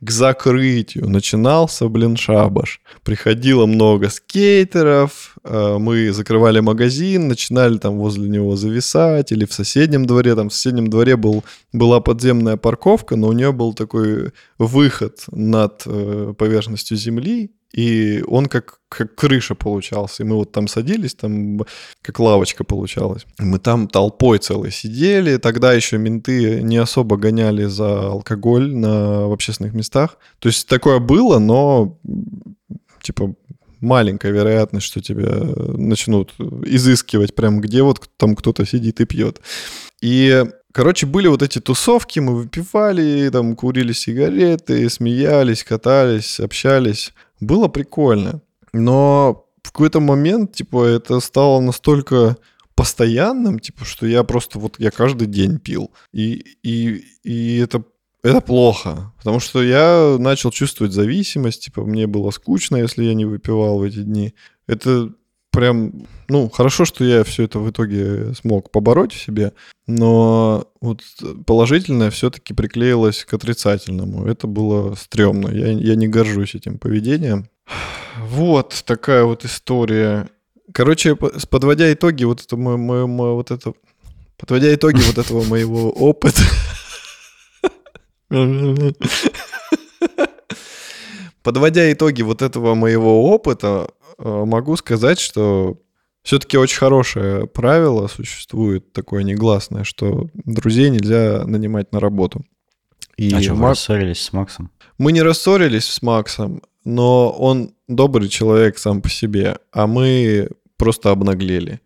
к, закрытию начинался, блин, шабаш. Приходило много скейтеров, э, мы закрывали магазин, начинали там возле него зависать, или в соседнем дворе, там в соседнем дворе был, была подземная парковка, но у нее был такой выход над э, поверхностью земли, и он как, как крыша получался. И мы вот там садились, там как лавочка получалась. Мы там толпой целой сидели. Тогда еще менты не особо гоняли за алкоголь на, в общественных местах. То есть такое было, но типа маленькая вероятность, что тебя начнут изыскивать прям где вот там кто-то сидит и пьет. И Короче, были вот эти тусовки, мы выпивали, там курили сигареты, смеялись, катались, общались было прикольно. Но в какой-то момент, типа, это стало настолько постоянным, типа, что я просто вот, я каждый день пил. И, и, и это, это плохо, потому что я начал чувствовать зависимость, типа, мне было скучно, если я не выпивал в эти дни. Это прям, ну, хорошо, что я все это в итоге смог побороть в себе, но вот положительное все-таки приклеилось к отрицательному. Это было стрёмно. Я, я не горжусь этим поведением. Вот такая вот история. Короче, подводя итоги, вот это мой, мой, мой вот это, подводя итоги вот этого моего опыта. Подводя итоги вот этого моего опыта, могу сказать, что все-таки очень хорошее правило существует, такое негласное, что друзей нельзя нанимать на работу.
И а что, Мак... вы рассорились с Максом?
Мы не рассорились с Максом, но он добрый человек сам по себе, а мы просто обнаглели.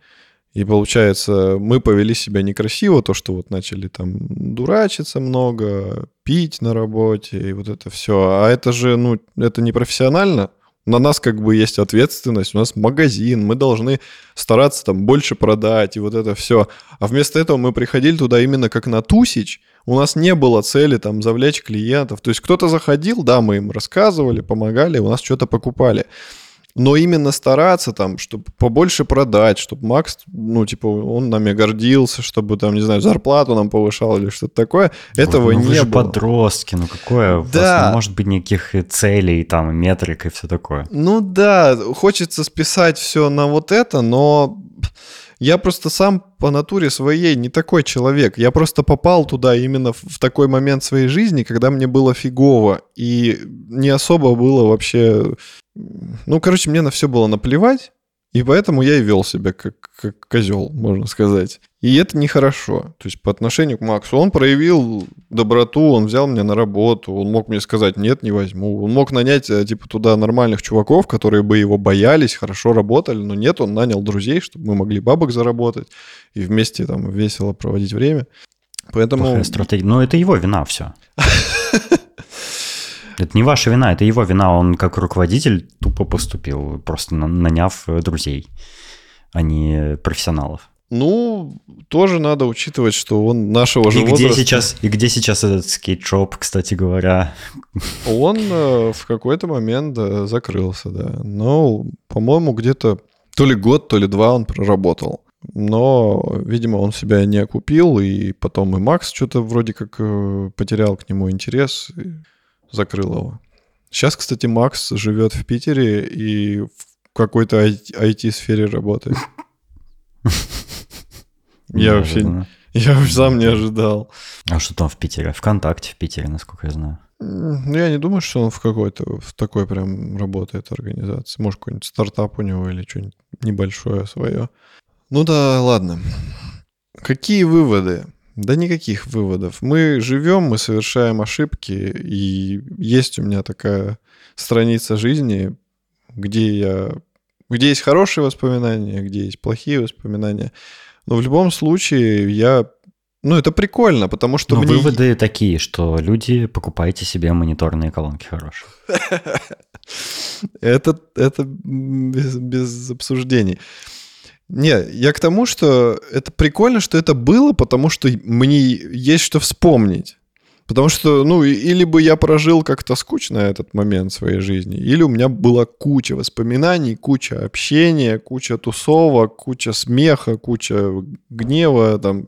И получается, мы повели себя некрасиво, то, что вот начали там дурачиться много, пить на работе и вот это все. А это же, ну, это не профессионально, на нас как бы есть ответственность, у нас магазин, мы должны стараться там больше продать и вот это все. А вместо этого мы приходили туда именно как на тусич, у нас не было цели там завлечь клиентов. То есть кто-то заходил, да, мы им рассказывали, помогали, у нас что-то покупали. Но именно стараться там, чтобы побольше продать, чтобы Макс, ну, типа, он нами гордился, чтобы там, не знаю, зарплату нам повышал или что-то такое, этого
ну,
не
вы же
было.
подростки, ну какое?
Да.
вас не может быть никаких и целей, там, метрик и все такое.
Ну да, хочется списать все на вот это, но я просто сам по натуре своей не такой человек. Я просто попал туда именно в такой момент своей жизни, когда мне было фигово. И не особо было вообще... Ну, короче, мне на все было наплевать. И поэтому я и вел себя как, как козел, можно сказать. И это нехорошо. То есть по отношению к Максу он проявил доброту, он взял меня на работу, он мог мне сказать «нет, не возьму». Он мог нанять э, типа туда нормальных чуваков, которые бы его боялись, хорошо работали, но нет, он нанял друзей, чтобы мы могли бабок заработать и вместе там весело проводить время. Поэтому...
Плохая стратегия. Ну, это его вина все. [LAUGHS] Это не ваша вина, это его вина. Он как руководитель тупо поступил, просто на- наняв э, друзей, а не профессионалов.
Ну, тоже надо учитывать, что он нашего же
И где,
возраста.
сейчас, и где сейчас этот скейт-шоп, кстати говоря?
Он э, в какой-то момент э, закрылся, да. Но, по-моему, где-то то ли год, то ли два он проработал. Но, видимо, он себя не окупил, и потом и Макс что-то вроде как э, потерял к нему интерес и закрыл его. Сейчас, кстати, Макс живет в Питере и в какой-то IT-сфере работает. Я вообще, я сам не ожидал.
А что там в Питере? Вконтакте в Питере, насколько я знаю.
Ну, я не думаю, что он в какой-то, в такой прям работает организации. Может, какой-нибудь стартап у него или что-нибудь небольшое свое. Ну да, ладно. Какие выводы? Да никаких выводов. Мы живем, мы совершаем ошибки, и есть у меня такая страница жизни, где я... где есть хорошие воспоминания, где есть плохие воспоминания. Но в любом случае я... Ну, это прикольно, потому что
Но
мне...
выводы такие, что люди, покупайте себе мониторные колонки хорошие. [LAUGHS]
Это, это без, без обсуждений. Не, я к тому, что это прикольно, что это было, потому что мне есть что вспомнить. Потому что, ну, или бы я прожил как-то скучно этот момент своей жизни, или у меня была куча воспоминаний, куча общения, куча тусовок, куча смеха, куча гнева, там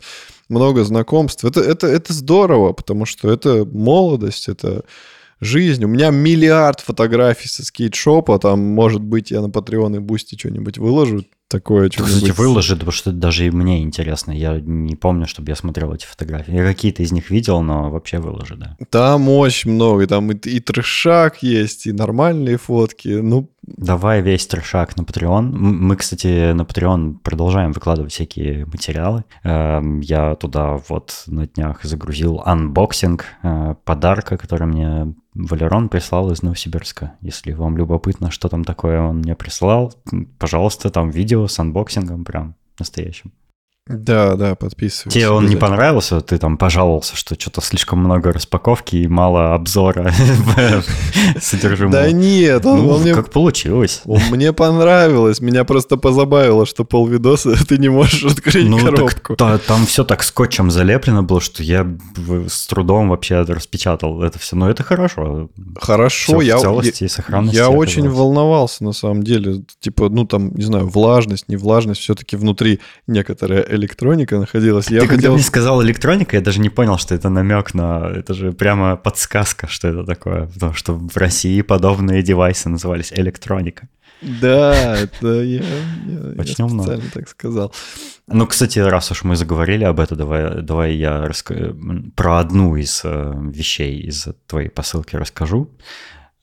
много знакомств. Это, это, это здорово, потому что это молодость, это жизнь. У меня миллиард фотографий со скейт-шопа. Там, может быть, я на Patreon и Boosty что-нибудь выложу. Такое что-нибудь.
Кстати, выложи, потому что даже и мне интересно. Я не помню, чтобы я смотрел эти фотографии. Я какие-то из них видел, но вообще выложи, да.
Там очень много. Там и, и трешак есть, и нормальные фотки. Ну,
Давай весь трешак на Patreon. Мы, кстати, на Patreon продолжаем выкладывать всякие материалы. Эм, Я туда вот на днях загрузил unboxing э, подарка, который мне Валерон прислал из Новосибирска. Если вам любопытно, что там такое он мне прислал, пожалуйста, там видео с анбоксингом прям настоящим.
Да, да, подписывайся.
Тебе он не понравился, ты там пожаловался, что что-то слишком много распаковки и мало обзора [LAUGHS] содержимого.
Да нет, он, мне,
как получилось.
он мне понравилось. Меня просто позабавило, что полвидоса [LAUGHS] ты не можешь открыть
Ну,
коробку.
та- там все так скотчем залеплено было, что я с трудом вообще распечатал это все. Но это хорошо.
Хорошо, я,
в целости и сохранности
я очень волновался на самом деле. Типа, ну там, не знаю, влажность, не влажность, все-таки внутри некоторая электроника находилась. Я
Ты когда
хотел...
мне сказал электроника, я даже не понял, что это намек на... Это же прямо подсказка, что это такое. Потому что в России подобные девайсы назывались электроника.
Да, это я, я- я
Почнем на-
специально так сказал.
Ну, кстати, раз уж мы заговорили об этом, давай, давай я раска- про одну из э, вещей из твоей посылки расскажу.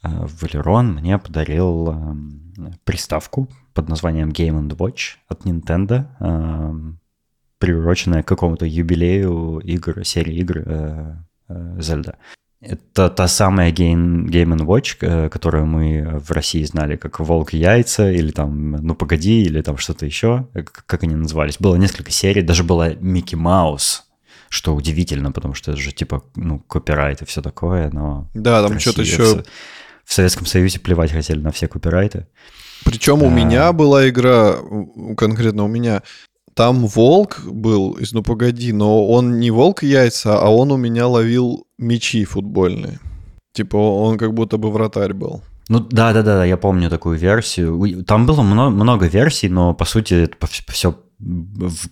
Э, Валерон мне подарил э, приставку под названием Game Watch от Nintendo, э, приуроченная к какому-то юбилею игр, серии игр э, э, Zelda. Это та самая Game, Game Watch, э, которую мы в России знали как «Волк и яйца» или там «Ну погоди» или там что-то еще, э, как они назывались. Было несколько серий, даже была Микки Маус, что удивительно, потому что это же типа, ну, копирайт и все такое, но
Да, там что-то еще...
В, в Советском Союзе плевать хотели на все копирайты.
Причем у
Да.
меня была игра, у- конкретно у меня, там волк был из «Ну погоди», но он не волк яйца, а он у меня ловил мячи футбольные. Типа он как будто бы вратарь был.
Ну да, да, да, я помню такую версию. Там было много, много версий, но по сути это все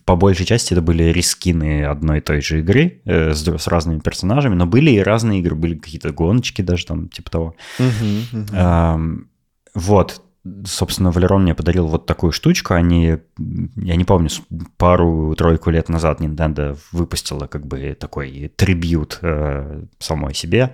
по большей части это были рискины одной и той же игры э, с, с разными персонажами, но были и разные игры, были какие-то гоночки даже там, типа того. Uh-huh, uh-huh. Эм, вот, собственно, Валерон мне подарил вот такую штучку. Они, я не помню, пару-тройку лет назад Nintendo выпустила как бы такой tribute э, самой себе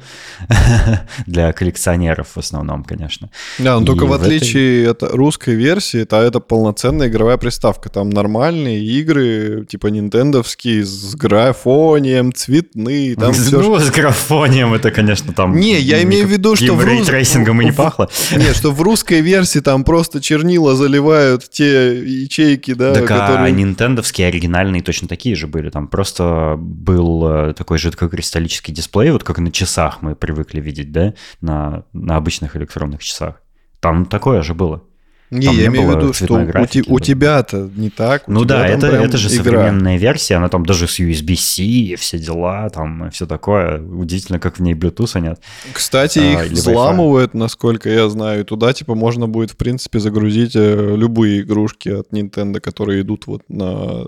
[LAUGHS] для коллекционеров в основном, конечно.
Да, но только в отличие этой... от русской версии, это, это полноценная игровая приставка. Там нормальные игры, типа нинтендовские, с графонием, цветные. [LAUGHS] Там
ну, все... с графонием это, конечно, там...
Не, я имею в виду, что...
Рейтрейсингом и не пахло.
Нет, что в русской версии там просто чернила заливают те ячейки, да,
так, которые... а нинтендовские оригинальные точно такие же были. Там просто был э, такой жидкокристаллический дисплей, вот как на часах мы привыкли видеть, да, на, на обычных электронных часах. Там такое же было.
Не, там я не имею в виду, что графики, у, у тебя-то не так.
Ну да, это, это же игра. современная версия, она там даже с USB-C и все дела, там все такое. Удивительно, как в ней Bluetooth нет.
Кстати, а, их взламывают, насколько я знаю, и туда типа можно будет, в принципе, загрузить э, любые игрушки от Nintendo, которые идут вот на,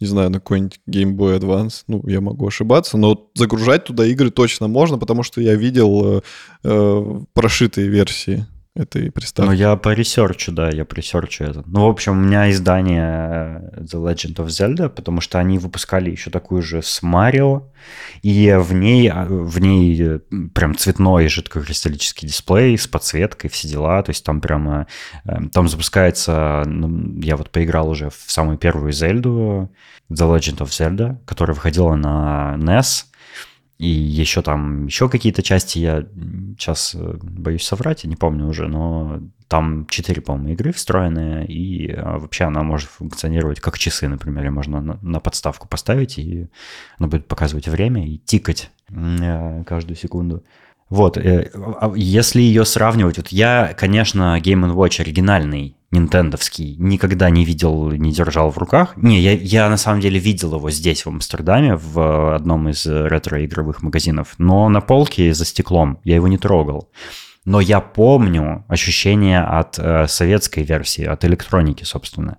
не знаю, на какой-нибудь Game Boy Advance. Ну, я могу ошибаться, но загружать туда игры точно можно, потому что я видел э, э, прошитые версии этой приставки.
Ну, я поресерчу, да, я поресерчу это. Ну, в общем, у меня издание The Legend of Zelda, потому что они выпускали еще такую же с Марио, и в ней, в ней прям цветной жидкокристаллический дисплей с подсветкой, все дела, то есть там прямо, эм, там запускается, ну, я вот поиграл уже в самую первую Зельду, The Legend of Zelda, которая выходила на NES, и еще там, еще какие-то части, я сейчас э, боюсь соврать, я не помню уже, но там 4, по-моему, игры встроенные, и а, вообще она может функционировать как часы, например, и можно на, на подставку поставить, и она будет показывать время и тикать э, каждую секунду. Вот, э, а, если ее сравнивать, вот я, конечно, Game Watch оригинальный нинтендовский никогда не видел, не держал в руках. Не, я, я на самом деле видел его здесь, в Амстердаме, в одном из ретро-игровых магазинов, но на полке за стеклом, я его не трогал. Но я помню ощущение от э, советской версии, от электроники, собственно.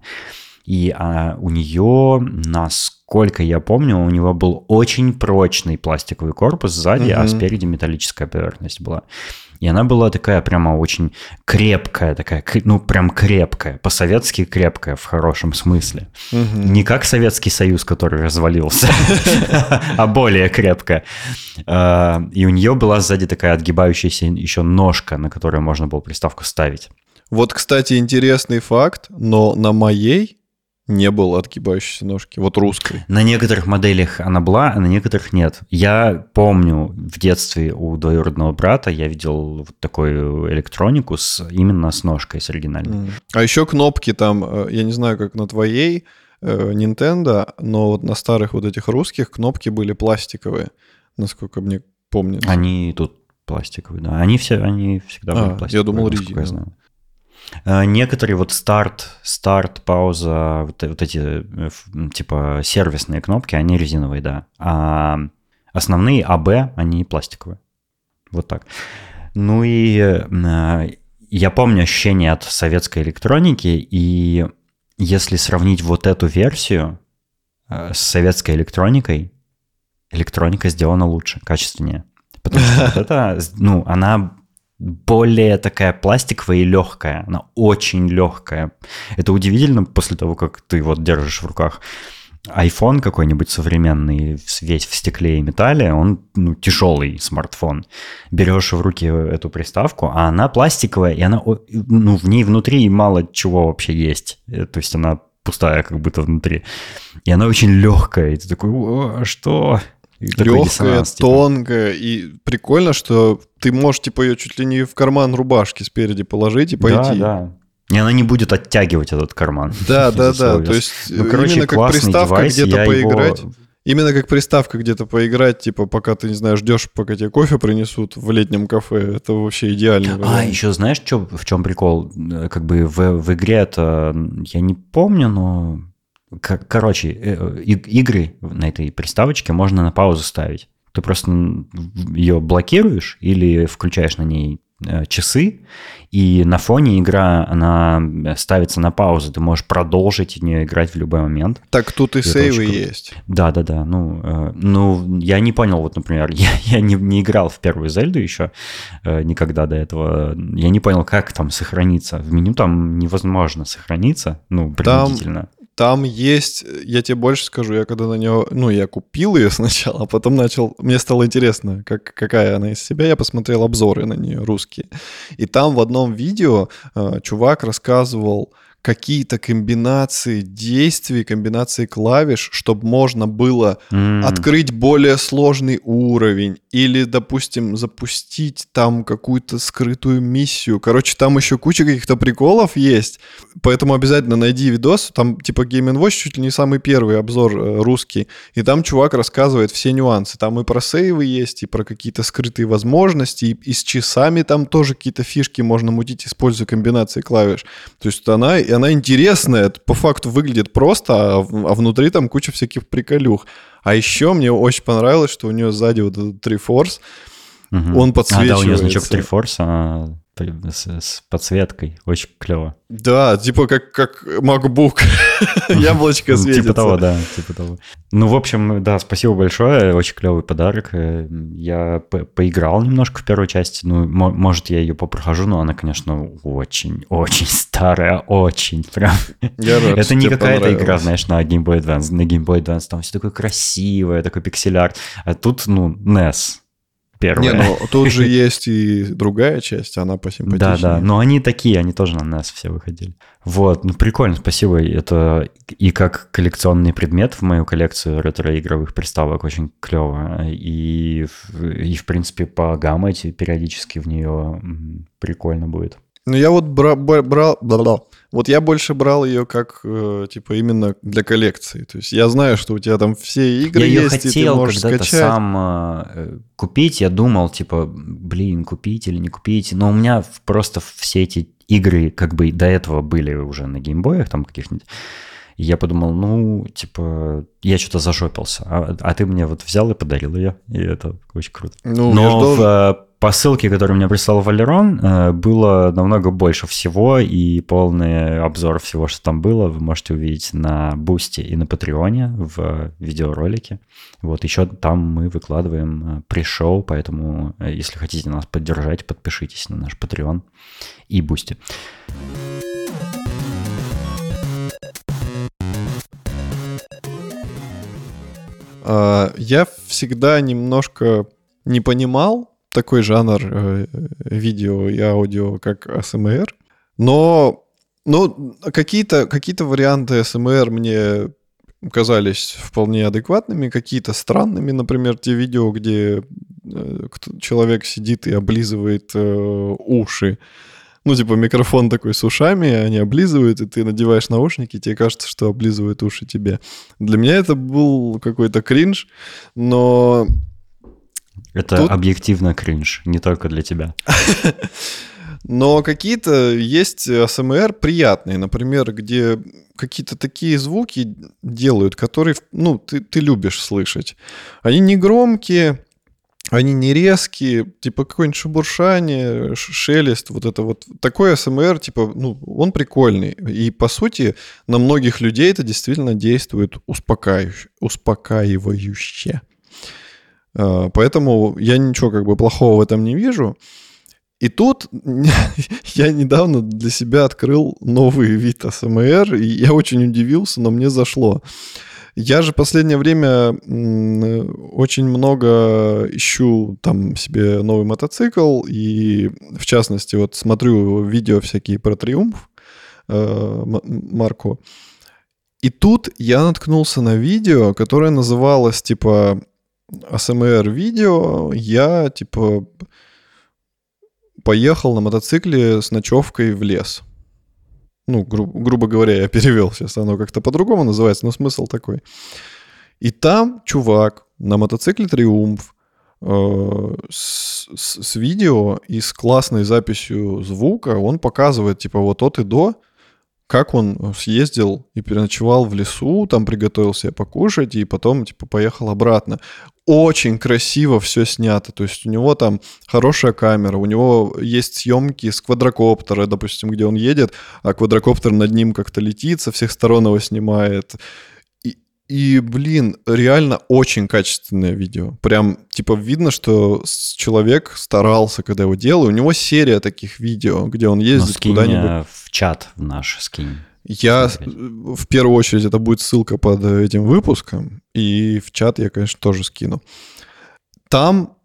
И а, у нее, насколько я помню, у него был очень прочный пластиковый корпус сзади, угу. а спереди металлическая поверхность была. И она была такая прямо очень крепкая, такая, ну, прям крепкая, по-советски крепкая в хорошем смысле. Угу. Не как Советский Союз, который развалился, [LAUGHS] а более крепкая. А, и у нее была сзади такая отгибающаяся еще ножка, на которую можно было приставку ставить.
Вот, кстати, интересный факт, но на моей не было отгибающейся ножки, вот русской.
На некоторых моделях она была, а на некоторых нет. Я помню в детстве у двоюродного брата я видел вот такую электронику с, именно с ножкой, с оригинальной. Mm.
А еще кнопки там, э, я не знаю, как на твоей э, Nintendo, но вот на старых вот этих русских кнопки были пластиковые, насколько мне помнится.
Они тут пластиковые, да. Они все, они всегда
а, были пластиковые. Я думал резиновые.
Э, некоторые вот старт, старт, пауза, вот, вот эти э, типа сервисные кнопки, они резиновые, да. А основные АБ, они пластиковые. Вот так. Ну и э, я помню ощущение от советской электроники, и если сравнить вот эту версию с советской электроникой, электроника сделана лучше, качественнее. Потому что вот [LAUGHS] это, ну, она более такая пластиковая и легкая. Она очень легкая. Это удивительно после того, как ты вот держишь в руках iPhone какой-нибудь современный, весь в стекле и металле, он ну, тяжелый смартфон. Берешь в руки эту приставку, а она пластиковая, и она, ну, в ней внутри мало чего вообще есть. Э, то есть она пустая как будто внутри. И она очень легкая. И ты такой, О, что?
Легкая, типа. тонкая. И прикольно, что ты можешь, типа, ее чуть ли не в карман рубашки спереди положить и пойти.
Да, да. И она не будет оттягивать этот карман.
Да, [LAUGHS] да, да. То есть ну, короче, именно как приставка где-то поиграть. Его... Именно как приставка где-то поиграть, типа, пока ты, не знаю, ждешь, пока тебе кофе принесут в летнем кафе. Это вообще идеально.
А, еще знаешь, что, в чем прикол? Как бы в, в игре это, я не помню, но Короче, э, игры на этой приставочке можно на паузу ставить. Ты просто ее блокируешь или включаешь на ней э, часы, и на фоне игра, она ставится на паузу, ты можешь продолжить в нее играть в любой момент.
Так тут и, и сейвы есть.
Да, да, да. Ну, э, ну, я не понял, вот, например, [LAUGHS] я, я не, не играл в первую Зельду еще э, никогда до этого. Я не понял, как там сохраниться. В меню там невозможно сохраниться, ну, принудительно.
Там там есть, я тебе больше скажу, я когда на нее, ну, я купил ее [LAUGHS] сначала, а потом начал, мне стало интересно, как, какая она из себя, я посмотрел обзоры на нее русские. И там в одном видео э, чувак рассказывал, какие-то комбинации действий, комбинации клавиш, чтобы можно было mm. открыть более сложный уровень или, допустим, запустить там какую-то скрытую миссию. Короче, там еще куча каких-то приколов есть, поэтому обязательно найди видос. Там типа Game Watch чуть ли не самый первый обзор э, русский, и там чувак рассказывает все нюансы. Там и про сейвы есть, и про какие-то скрытые возможности, и, и с часами там тоже какие-то фишки можно мутить, используя комбинации клавиш. То есть она и она интересная, по факту выглядит просто, а, а внутри там куча всяких приколюх. А еще мне очень понравилось, что у нее сзади вот этот Triforce, угу. он подсвечивается. А, да, у нее
значок Triforce, а с, с подсветкой. Очень клево.
Да, типа как, как MacBook. [LAUGHS] Яблочко светится.
Типа того, да, типа того. Ну, в общем, да, спасибо большое. Очень клевый подарок. Я поиграл немножко в первой части. Ну, может, я ее попрохожу, но она, конечно, очень, очень старая, очень прям. Я рад, Это не какая-то игра, знаешь, на Game Boy Advance. На Game Boy Advance там все такое красивое, такой пиксель-арт. А тут, ну, NES первая.
Не, ну тут же есть и другая часть, она посимпатичнее.
Да, да, но они такие, они тоже на нас все выходили. Вот, ну прикольно, спасибо. Это и как коллекционный предмет в мою коллекцию ретро-игровых приставок очень клево. И, и в принципе, по гаммете периодически в нее прикольно будет.
Ну, я вот бра- брал... Бла-бла. Вот я больше брал ее как, э, типа, именно для коллекции. То есть я знаю, что у тебя там все игры
я
есть,
хотел когда-то сам э, купить. Я думал, типа, блин, купить или не купить. Но у меня просто все эти игры как бы до этого были уже на геймбоях там каких-нибудь. И я подумал, ну, типа, я что-то зашопился. А, а ты мне вот взял и подарил ее. И это очень круто. Ну, Но в, э, по ссылке, которую мне прислал Валерон, э, было намного больше всего, и полный обзор всего, что там было, вы можете увидеть на Boosty и на Патреоне в видеоролике. Вот еще там мы выкладываем э, pre-show, поэтому э, если хотите нас поддержать, подпишитесь на наш Patreon и Boosty.
А, я всегда немножко не понимал, такой жанр э, видео и аудио, как АСМР. Но ну, какие-то какие варианты АСМР мне казались вполне адекватными, какие-то странными. Например, те видео, где э, человек сидит и облизывает э, уши. Ну, типа микрофон такой с ушами, они облизывают, и ты надеваешь наушники, и тебе кажется, что облизывают уши тебе. Для меня это был какой-то кринж, но
это Тут... объективно кринж, не только для тебя. [LAUGHS]
Но какие-то есть АСМР приятные, например, где какие-то такие звуки делают, которые, ну, ты, ты любишь слышать. Они не громкие, они не резкие, типа какое-нибудь шебуршание, шелест, вот это вот. Такой АСМР, типа, ну, он прикольный. И, по сути, на многих людей это действительно действует успокаивающе. успокаивающе. А, поэтому я ничего как бы плохого в этом не вижу. И тут [LAUGHS] я недавно для себя открыл новый вид АСМР, и я очень удивился, но мне зашло. Я же последнее время очень много ищу там себе новый мотоцикл, и в частности вот смотрю видео всякие про Триумф э, марку. И тут я наткнулся на видео, которое называлось типа АСМР видео, я типа поехал на мотоцикле с ночевкой в лес. Ну, гру- грубо говоря, я перевел сейчас, оно как-то по-другому называется, но смысл такой. И там чувак на мотоцикле Триумф э, с, с, с видео и с классной записью звука, он показывает, типа, вот от и до, как он съездил и переночевал в лесу, там приготовил себе покушать и потом, типа, поехал обратно. Очень красиво все снято, то есть у него там хорошая камера, у него есть съемки с квадрокоптера, допустим, где он едет, а квадрокоптер над ним как-то летит, со всех сторон его снимает. И, блин, реально очень качественное видео. Прям, типа, видно, что человек старался, когда его делал. У него серия таких видео, где он ездит куда-нибудь.
в чат в наш скинь.
Я в первую очередь это будет ссылка под этим выпуском, и в чат я, конечно, тоже скину. Там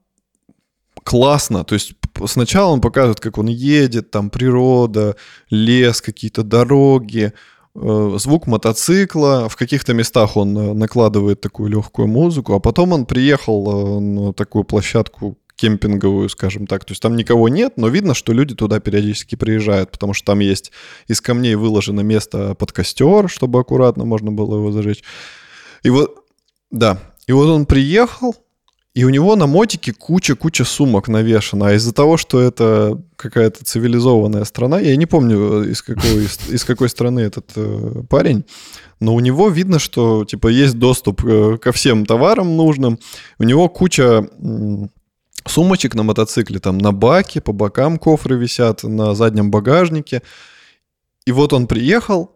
классно, то есть сначала он показывает, как он едет, там природа, лес, какие-то дороги, звук мотоцикла, в каких-то местах он э, накладывает такую легкую музыку, а потом он приехал э, на такую площадку кемпинговую, скажем так. То есть там никого нет, но видно, что люди туда периодически приезжают, потому что там есть из камней выложено место под костер, чтобы аккуратно можно было его зажечь. И вот, да, и вот он приехал, и у него на мотике куча-куча сумок навешана. А из-за того, что это какая-то цивилизованная страна, я не помню, из какой, из, из какой страны этот э, парень, но у него видно, что типа есть доступ э, ко всем товарам нужным. У него куча э, сумочек на мотоцикле, там на баке, по бокам кофры висят, на заднем багажнике. И вот он приехал,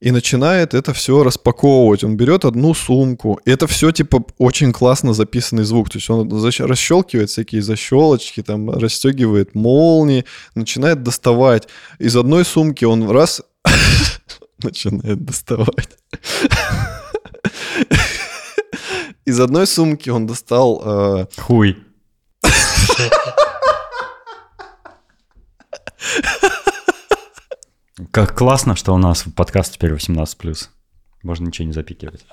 и начинает это все распаковывать. Он берет одну сумку. И это все, типа, очень классно записанный звук. То есть он расщелкивает всякие защелочки, там, расстегивает молнии, начинает доставать. Из одной сумки он раз [LAUGHS] начинает доставать. [LAUGHS] Из одной сумки он достал... Э,
Хуй. [LAUGHS] Как классно, что у нас подкаст теперь 18+. Можно ничего не запикивать.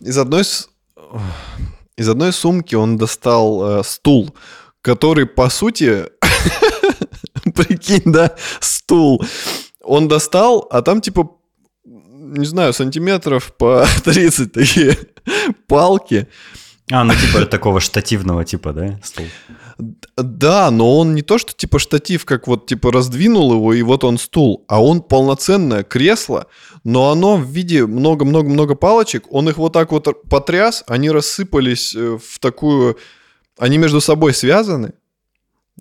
Из одной, из одной сумки он достал э, стул, который, по сути, [LAUGHS] прикинь, да, стул. Он достал, а там, типа, не знаю, сантиметров по [LAUGHS] 30 такие палки.
А, ну типа такого штативного типа, да, стул?
Да, но он не то, что типа штатив, как вот типа раздвинул его, и вот он стул, а он полноценное кресло, но оно в виде много-много-много палочек, он их вот так вот потряс, они рассыпались э, в такую... Они между собой связаны,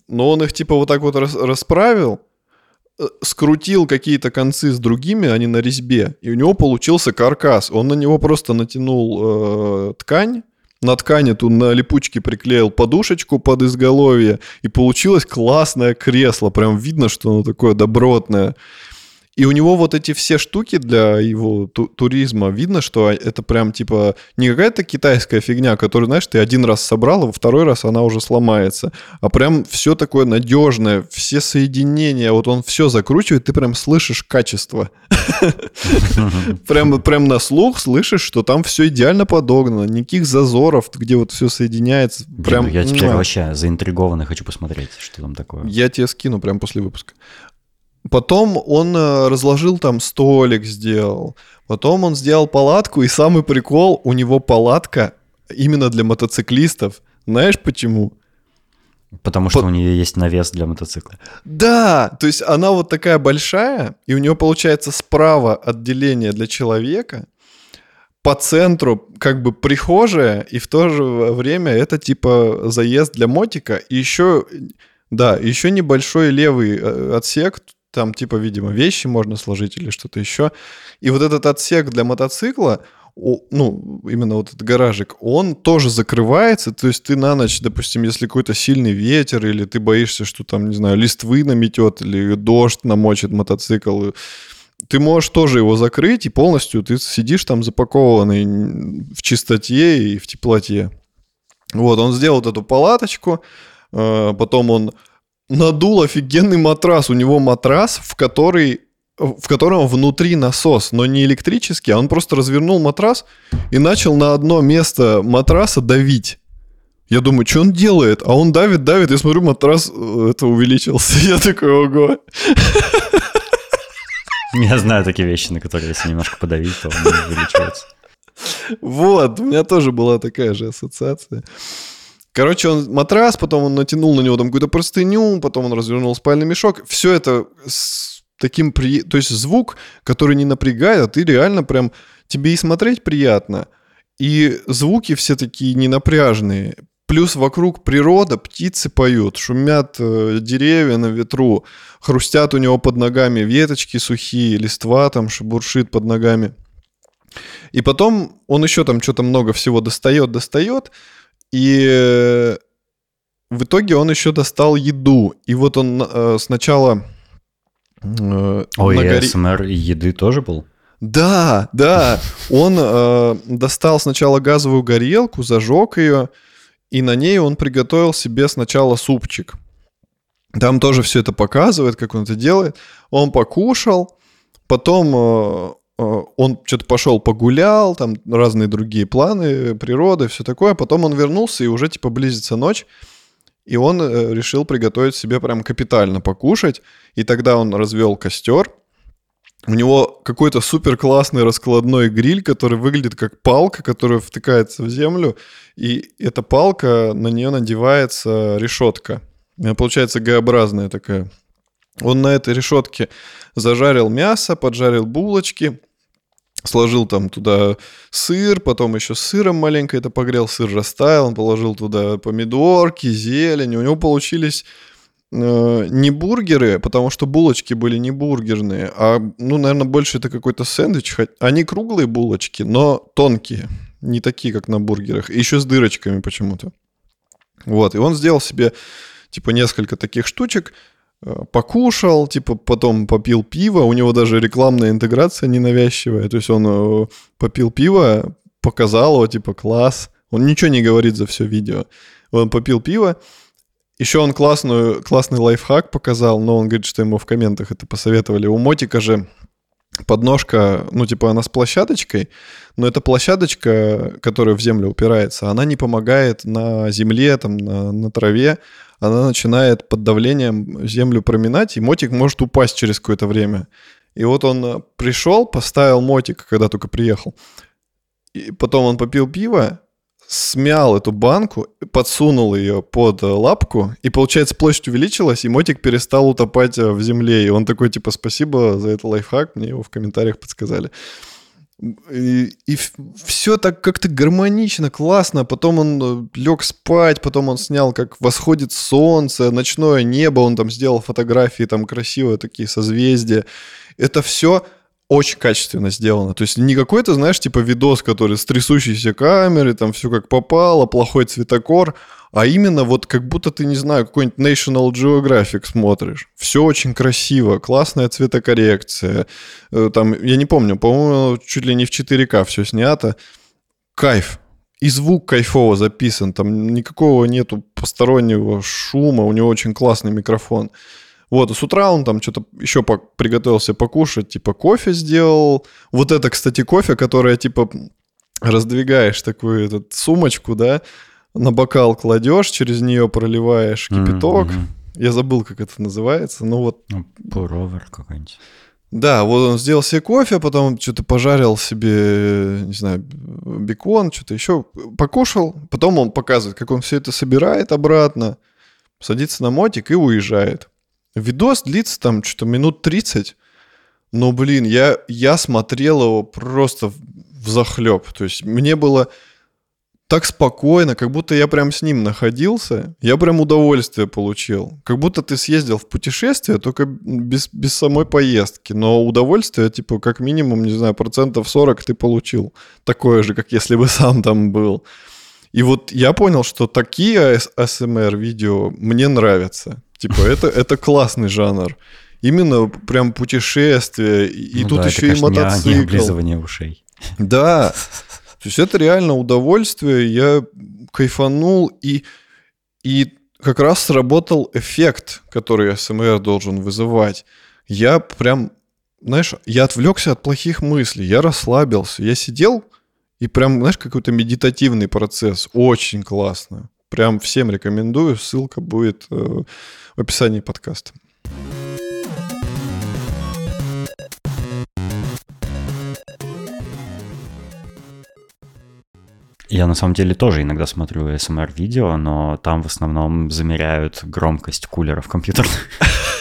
но он их типа вот так вот расправил, э, скрутил какие-то концы с другими, они на резьбе, и у него получился каркас. Он на него просто натянул э, ткань, на ткани тут на липучке приклеил подушечку под изголовье, и получилось классное кресло. Прям видно, что оно такое добротное. И у него вот эти все штуки для его ту- туризма, видно, что это прям типа не какая-то китайская фигня, которую, знаешь, ты один раз собрал, а во второй раз она уже сломается. А прям все такое надежное, все соединения, вот он все закручивает, ты прям слышишь качество. [LAUGHS] Прям, прям на слух слышишь, что там все идеально подогнано, никаких зазоров, где вот все соединяется. Прям,
я теперь вообще заинтригован и хочу посмотреть, что там такое.
Я тебе скину прям после выпуска. Потом он э, разложил там столик, сделал. Потом он сделал палатку, и самый прикол, у него палатка именно для мотоциклистов. Знаешь почему?
Потому что По... у нее есть навес для мотоцикла.
Да, то есть она вот такая большая, и у нее получается справа отделение для человека, по центру как бы прихожая, и в то же время это типа заезд для мотика, и еще, да, еще небольшой левый э, отсек, там типа, видимо, вещи можно сложить или что-то еще. И вот этот отсек для мотоцикла, ну, именно вот этот гаражик, он тоже закрывается, то есть ты на ночь, допустим, если какой-то сильный ветер, или ты боишься, что там, не знаю, листвы наметет, или дождь намочит мотоцикл, ты можешь тоже его закрыть, и полностью ты сидишь там запакованный в чистоте и в теплоте. Вот, он сделал вот эту палаточку, э, потом он надул офигенный матрас. У него матрас, в который в котором внутри насос, но не электрический, а он просто развернул матрас и начал на одно место матраса давить. Я думаю, что он делает? А он давит, давит, я смотрю, матрас э, это увеличился. [LAUGHS] Я такой, ого.
Я знаю такие вещи, на которые если немножко подавить, то он увеличивается.
Вот, у меня тоже была такая же ассоциация. Короче, он матрас, потом он натянул на него там какую-то простыню, потом он развернул спальный мешок. Все это с таким... При... То есть звук, который не напрягает, а ты реально прям... Тебе и смотреть приятно, и звуки все такие ненапряжные. Плюс вокруг природа, птицы поют, шумят э, деревья на ветру, хрустят у него под ногами веточки сухие, листва там шебуршит под ногами. И потом он еще там что-то много всего достает, достает, и э, в итоге он еще достал еду. И вот он э, сначала...
Э, Ой, гори... СМР еды тоже был?
Да, да. [LAUGHS] Он э, достал сначала газовую горелку, зажег ее, и на ней он приготовил себе сначала супчик. Там тоже все это показывает, как он это делает. Он покушал, потом Э, он что-то пошел погулял, там разные другие планы, природы, все такое. Потом он вернулся, и уже типа близится ночь. И он э, решил приготовить себе прям капитально покушать. И тогда он развел костер. У него какой-то супер классный раскладной гриль, который выглядит как палка, которая втыкается в землю. И эта палка, на нее надевается решетка. Она получается Г-образная такая. Он на этой решетке зажарил мясо, поджарил булочки – сложил там туда сыр, потом еще сыром маленько это погрел, сыр растаял, он положил туда помидорки, зелень, у него получились э, не бургеры, потому что булочки были не бургерные, а, ну, наверное, больше это какой-то сэндвич, они круглые булочки, но тонкие, не такие, как на бургерах, и еще с дырочками почему-то. Вот, и он сделал себе, типа, несколько таких штучек, покушал, типа потом попил пиво, у него даже рекламная интеграция ненавязчивая, то есть он э, попил пиво, показал его, типа класс, он ничего не говорит за все видео, он попил пиво, еще он классную, классный лайфхак показал, но он говорит, что ему в комментах это посоветовали. У Мотика же подножка, ну, типа, она с площадочкой, но эта площадочка, которая в землю упирается, она не помогает на земле, там, на, на траве, она начинает под давлением землю проминать, и мотик может упасть через какое-то время. И вот он э, пришел, поставил мотик, когда только приехал. И потом он попил пиво, смял эту банку, подсунул ее под э, лапку, и, получается, площадь увеличилась, и мотик перестал утопать э, в земле. И он такой, типа, спасибо за этот лайфхак, мне его в комментариях подсказали. И, и все так как-то гармонично, классно. Потом он э, лег спать, потом он снял, как восходит солнце, ночное небо, он там сделал фотографии, там красивые такие созвездия. Это все очень качественно сделано. То есть не какой-то, знаешь, типа видос, который с трясущейся камерой, там все как попало, плохой цветокор, а именно вот как будто ты, не знаю, какой-нибудь National Geographic смотришь. Все очень красиво, классная цветокоррекция. Э, там, я не помню, по-моему, чуть ли не в 4К все снято. Кайф. И звук кайфово записан, там никакого нету постороннего шума, у него очень классный микрофон. Вот, с утра он там что-то еще приготовился покушать, типа кофе сделал. Вот это, кстати, кофе, которое, типа, раздвигаешь такую этот, сумочку, да, на бокал кладешь, через нее проливаешь кипяток. Mm-hmm. Я забыл, как это называется, ну вот... Ну,
пуровер какой-нибудь.
Да, вот он сделал себе кофе, потом что-то пожарил себе, не знаю, бекон, что-то еще покушал. Потом он показывает, как он все это собирает обратно, садится на мотик и уезжает. Видос длится там что-то минут 30, но, блин, я, я смотрел его просто в захлеб. То есть мне было так спокойно, как будто я прям с ним находился, я прям удовольствие получил. Как будто ты съездил в путешествие, только без, без самой поездки. Но удовольствие, типа, как минимум, не знаю, процентов 40 ты получил. Такое же, как если бы [LAUGHS] сам там был. И вот я понял, что такие ASMR-видео мне нравятся. Типа, это, [LAUGHS] это классный жанр. Именно прям путешествие. И ну тут да, еще это, и конечно, мотоцикл. Не, не
облизывание ушей.
Да. [LAUGHS] То есть это реально удовольствие, я кайфанул, и, и как раз сработал эффект, который СМР должен вызывать. Я прям, знаешь, я отвлекся от плохих мыслей, я расслабился, я сидел, и прям, знаешь, какой-то медитативный процесс. Очень классно. Прям всем рекомендую. Ссылка будет э, в описании подкаста.
Я на самом деле тоже иногда смотрю ASMR-видео, но там в основном замеряют громкость кулеров компьютерных.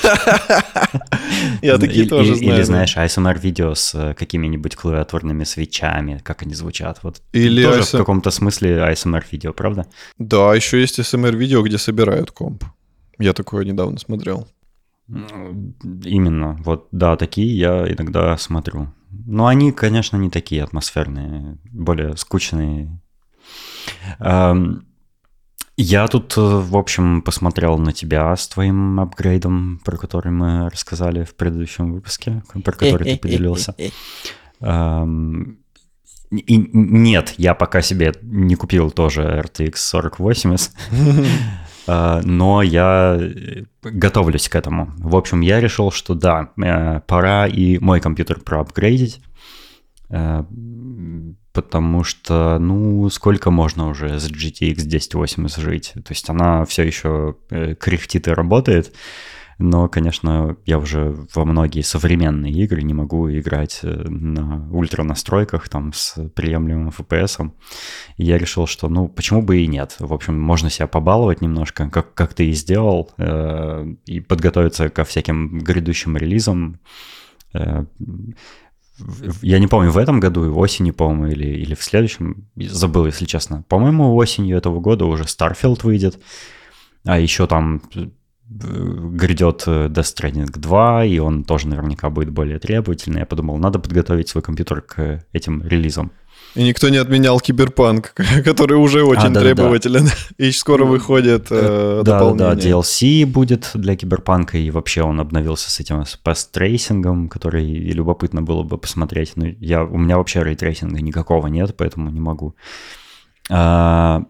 [LAUGHS]
Я такие тоже знаю.
Или, знаешь, ASMR-видео с э, какими-нибудь клавиатурными свечами, как они звучат. Вот
Или
тоже в каком-то смысле ASMR-видео, правда?
Да, еще есть ASMR-видео, где собирают комп. Я такое недавно смотрел.
Именно, вот, да, такие я иногда смотрю. Но они, конечно, не такие атмосферные, более скучные. Я тут, э, в общем, посмотрел на тебя с твоим апгрейдом, про который мы рассказали в предыдущем выпуске, про который ты поделился. И нет, я пока себе не купил тоже RTX 4080, а, но я э, готовлюсь к этому. В общем, я решил, что да, э, пора и мой компьютер проапгрейдить, э, потому что, ну, сколько можно уже с GTX 1080 жить? То есть она все еще кряхтит и работает, но, конечно, я уже во многие современные игры не могу играть э, на ультра настройках там с приемлемым FPS. И я решил, что ну почему бы и нет. В общем, можно себя побаловать немножко, как, как ты и сделал, э, и подготовиться ко всяким грядущим релизам. Э, я не помню, в этом году, в осени, по-моему, или, или в следующем, забыл, если честно. По-моему, осенью этого года уже Starfield выйдет, а еще там грядет э, Death Stranding 2, и он тоже наверняка будет более требовательный. Я подумал, надо подготовить свой компьютер к этим релизам.
И никто не отменял Киберпанк, [LAUGHS] который уже очень а, да, требователен. Да, да. И скоро ну, выходит э,
да,
дополнение.
Да, DLC будет для Киберпанка, и вообще он обновился с этим path tracing ом, который и любопытно было бы посмотреть. Но я, у меня вообще ray tracing а никакого нет, поэтому не могу. А,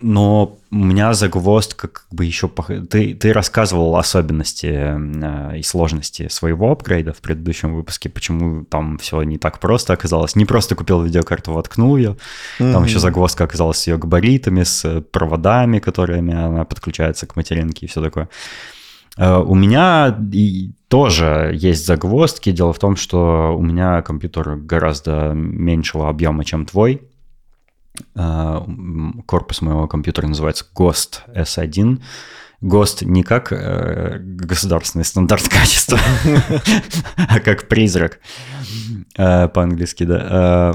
но у меня загвоздка как бы еще... Ты, ты рассказывал особенности э, и сложности своего апгрейда в предыдущем выпуске, почему там все не так просто оказалось. Не просто купил видеокарту, воткнул ее, mm-hmm. там еще загвоздка оказалась с ее габаритами, с проводами, которыми она подключается к материнке и все такое. Э, у меня тоже есть загвоздки. Дело в том, что у меня компьютер гораздо меньшего объема, чем твой. А, корпус моего компьютера называется GOST S1. ГОСТ не как э, государственный стандарт [LAUGHS] качества, а как призрак э, по-английски, да.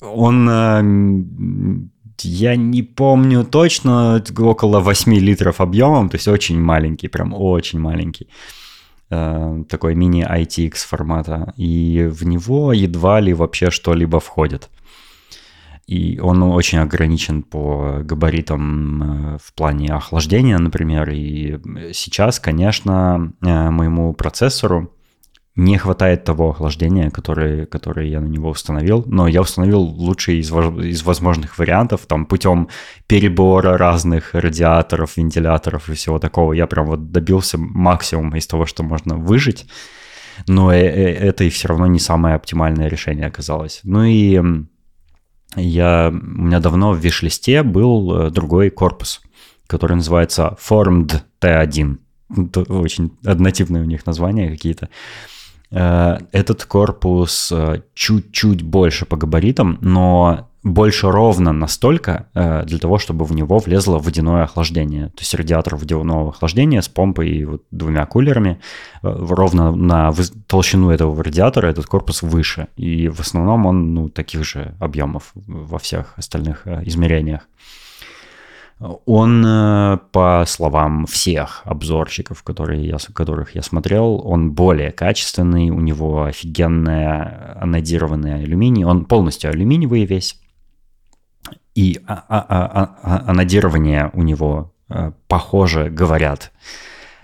Э, он, э, я не помню точно, около 8 литров объемом, то есть очень маленький, прям очень маленький. Такой мини-ITX формата. И в него едва ли вообще что-либо входит и он очень ограничен по габаритам э, в плане охлаждения, например. И сейчас, конечно, э, моему процессору не хватает того охлаждения, которое, которое я на него установил, но я установил лучший из, из возможных вариантов, там, путем перебора разных радиаторов, вентиляторов и всего такого. Я прям вот добился максимума из того, что можно выжить, но э, это и все равно не самое оптимальное решение оказалось. Ну и я, у меня давно в виш-листе был э, другой корпус, который называется Formed T1. Очень однотипные у них названия какие-то. Э, этот корпус э, чуть-чуть больше по габаритам, но больше ровно настолько э, для того, чтобы в него влезло водяное охлаждение. То есть радиатор водяного охлаждения с помпой и вот двумя кулерами э, ровно на толщину этого радиатора этот корпус выше. И в основном он ну, таких же объемов во всех остальных э, измерениях. Он, по словам всех обзорщиков, которые я, которых я смотрел, он более качественный, у него офигенный анодированный алюминий, он полностью алюминиевый весь, и а, а, а, анодирование у него похоже, говорят,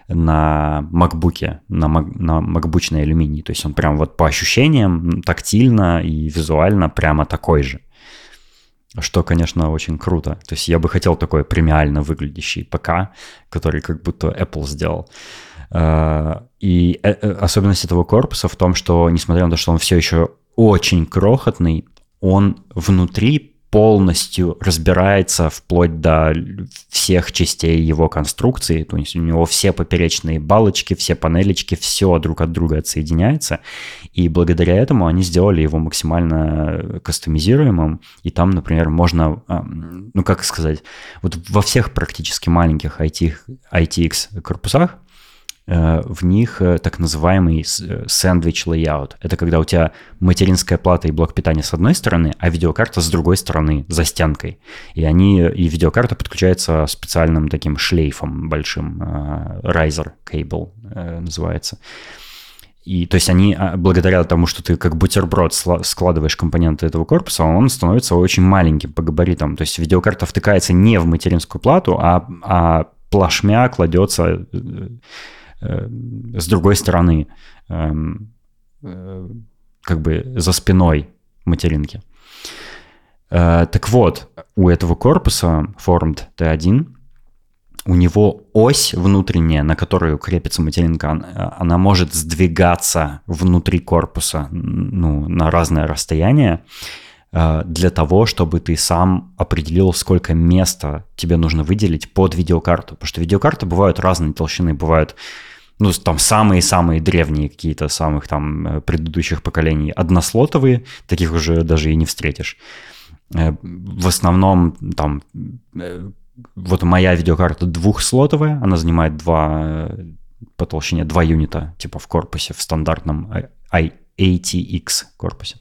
на макбуке, на, макбучный алюминий. То есть он прям вот по ощущениям тактильно и визуально прямо такой же. Что, конечно, очень круто. То есть я бы хотел такой премиально выглядящий ПК, который как будто Apple сделал. И э, э, особенность этого корпуса в том, что, несмотря на то, что он все еще очень крохотный, он внутри полностью разбирается вплоть до всех частей его конструкции, то есть у него все поперечные балочки, все панелечки, все друг от друга отсоединяется, и благодаря этому они сделали его максимально кастомизируемым, и там, например, можно, ну как сказать, вот во всех практически маленьких IT, ITX корпусах в них э, так называемый сэндвич layout. Это когда у тебя материнская плата и блок питания с одной стороны, а видеокарта с другой стороны, за стенкой. И они, и видеокарта подключается специальным таким шлейфом большим, э, riser cable называется. И то есть они, а, благодаря тому, что ты как бутерброд складываешь компоненты этого корпуса, он становится очень маленьким по габаритам. То есть видеокарта втыкается не в материнскую плату, а, а плашмя кладется Э, с другой стороны, эм, э, как бы за спиной материнки. Э, так вот, у этого корпуса Formed T1 у него ось внутренняя, на которую крепится материнка, она может сдвигаться внутри корпуса ну, на разное расстояние для того, чтобы ты сам определил, сколько места тебе нужно выделить под видеокарту. Потому что видеокарты бывают разной толщины. Бывают ну, там самые-самые древние какие-то самых там э, предыдущих поколений однослотовые, таких уже даже и не встретишь. Э, в основном там э, вот моя видеокарта двухслотовая, она занимает два по толщине два юнита, типа в корпусе, в стандартном i80X корпусе.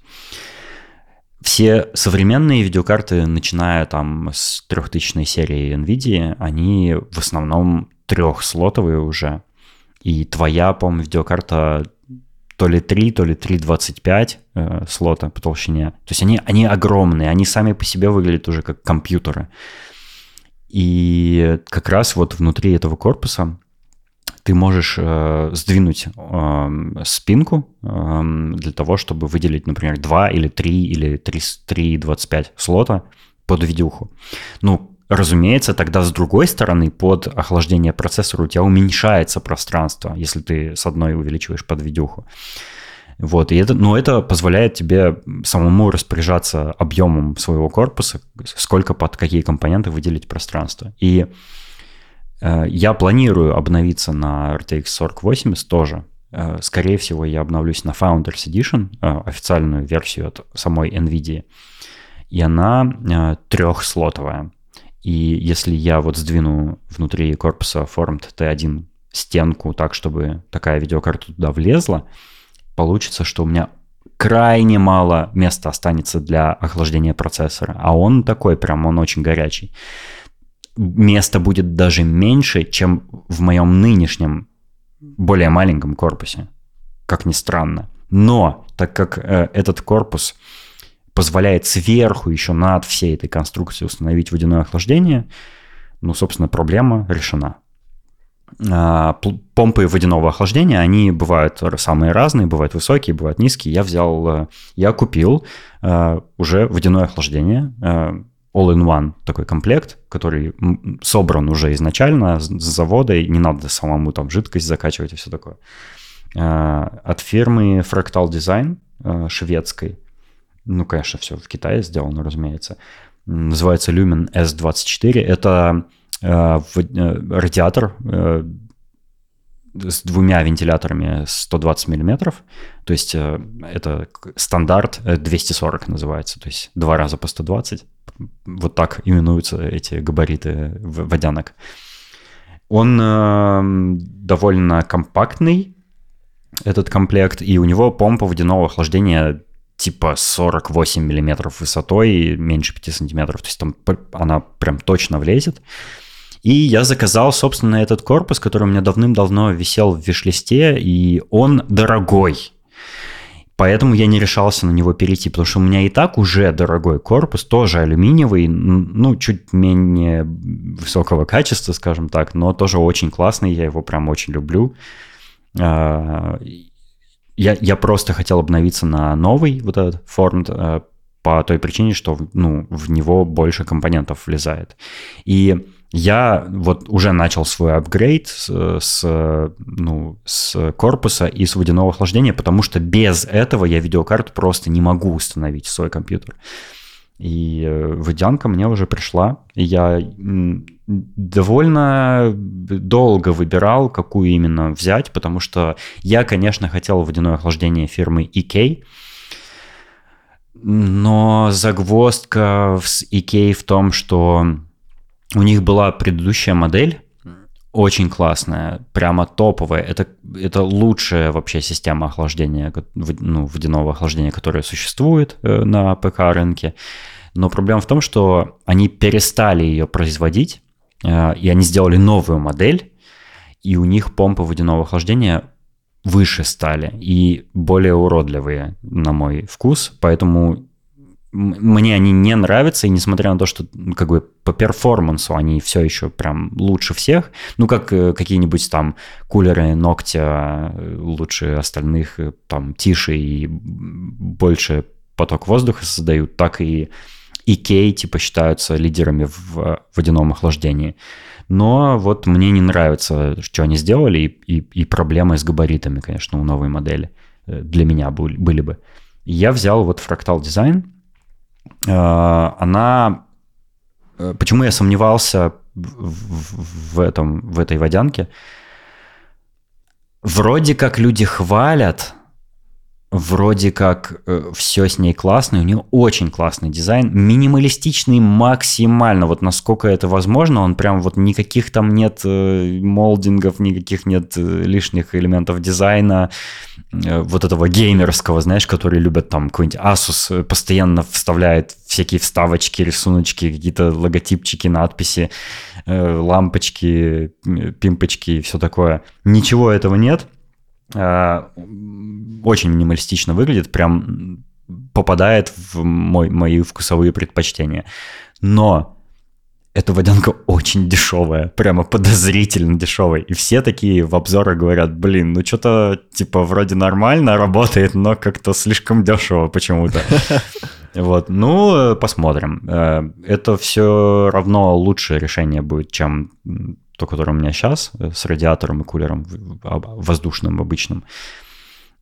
Все современные видеокарты, начиная там с трехтысячной серии NVIDIA, они в основном трехслотовые уже. И твоя, по-моему, видеокарта то ли 3, то ли 3,25 э, слота по толщине. То есть они, они огромные, они сами по себе выглядят уже как компьютеры. И как раз вот внутри этого корпуса ты можешь э, сдвинуть э, спинку э, для того, чтобы выделить, например, 2 или 3 или 3,25 слота под видюху. Ну, Разумеется, тогда с другой стороны, под охлаждение процессора у тебя уменьшается пространство, если ты с одной увеличиваешь под видюху. Вот, и это, но это позволяет тебе самому распоряжаться объемом своего корпуса, сколько под какие компоненты выделить пространство. И э, я планирую обновиться на RTX 4080 тоже. Э, скорее всего, я обновлюсь на Founders Edition, э, официальную версию от самой NVIDIA. И она э, трехслотовая. И если я вот сдвину внутри корпуса Formed T1 стенку так, чтобы такая видеокарта туда влезла, получится, что у меня крайне мало места останется для охлаждения процессора. А он такой прям, он очень горячий. Места будет даже меньше, чем в моем нынешнем более маленьком корпусе. Как ни странно. Но так как э, этот корпус позволяет сверху еще над всей этой конструкцией установить водяное охлаждение, ну, собственно, проблема решена. А, помпы водяного охлаждения, они бывают самые разные, бывают высокие, бывают низкие. Я взял, э, я купил э, уже водяное охлаждение, э, all-in-one такой комплект, который собран уже изначально с завода, и не надо самому там жидкость закачивать и все такое. От фирмы Fractal Design шведской ну, конечно, все в Китае сделано, разумеется. Называется Lumen S24. Это э, э, радиатор э, с двумя вентиляторами 120 миллиметров. То есть э, это стандарт 240 называется, то есть два раза по 120. Вот так именуются эти габариты водянок. Он э, довольно компактный, этот комплект, и у него помпа водяного охлаждения типа 48 миллиметров высотой, меньше 5 сантиметров. То есть там она прям точно влезет. И я заказал, собственно, этот корпус, который у меня давным-давно висел в вишлисте, и он дорогой. Поэтому я не решался на него перейти, потому что у меня и так уже дорогой корпус, тоже алюминиевый, ну, чуть менее высокого качества, скажем так, но тоже очень классный, я его прям очень люблю. Я, я просто хотел обновиться на новый вот этот Formed э, по той причине, что ну, в него больше компонентов влезает. И я вот уже начал свой апгрейд с, с, ну, с корпуса и с водяного охлаждения, потому что без этого я видеокарту просто не могу установить в свой компьютер. И э, водянка мне уже пришла, и я довольно долго выбирал, какую именно взять, потому что я, конечно, хотел водяное охлаждение фирмы EK, но загвоздка с EK в том, что у них была предыдущая модель, очень классная, прямо топовая. Это, это лучшая вообще система охлаждения, ну, водяного охлаждения, которая существует э, на ПК-рынке. Но проблема в том, что они перестали ее производить, э, и они сделали новую модель, и у них помпы водяного охлаждения выше стали и более уродливые, на мой вкус. Поэтому мне они не нравятся, и несмотря на то, что как бы по перформансу они все еще прям лучше всех, ну как э, какие-нибудь там кулеры ногтя э, лучше остальных, э, там тише и больше поток воздуха создают, так и Икей типа считаются лидерами в водяном охлаждении. Но вот мне не нравится, что они сделали, и, и, и проблемы с габаритами, конечно, у новой модели для меня были бы. Я взял вот фрактал дизайн, она... Э, почему я сомневался в, в, этом, в этой водянке? Вроде как люди хвалят, вроде как э, все с ней классно, у нее очень классный дизайн, минималистичный максимально, вот насколько это возможно, он прям вот никаких там нет э, молдингов, никаких нет э, лишних элементов дизайна, э, вот этого геймерского, знаешь, которые любят там какой-нибудь Asus постоянно вставляет всякие вставочки, рисуночки, какие-то логотипчики, надписи, э, лампочки, пимпочки и все такое. Ничего этого нет, Э, очень минималистично выглядит, прям попадает в мой, мои вкусовые предпочтения. Но эта водянка [LAUGHS] очень дешевая, прямо подозрительно дешевая. И все такие в обзорах говорят, блин, ну что-то типа вроде нормально работает, но как-то слишком дешево почему-то. [LAUGHS] Вот, ну, посмотрим. Э, это все равно лучшее решение будет, чем то, которое у меня сейчас, э, с радиатором и кулером воздушным обычным.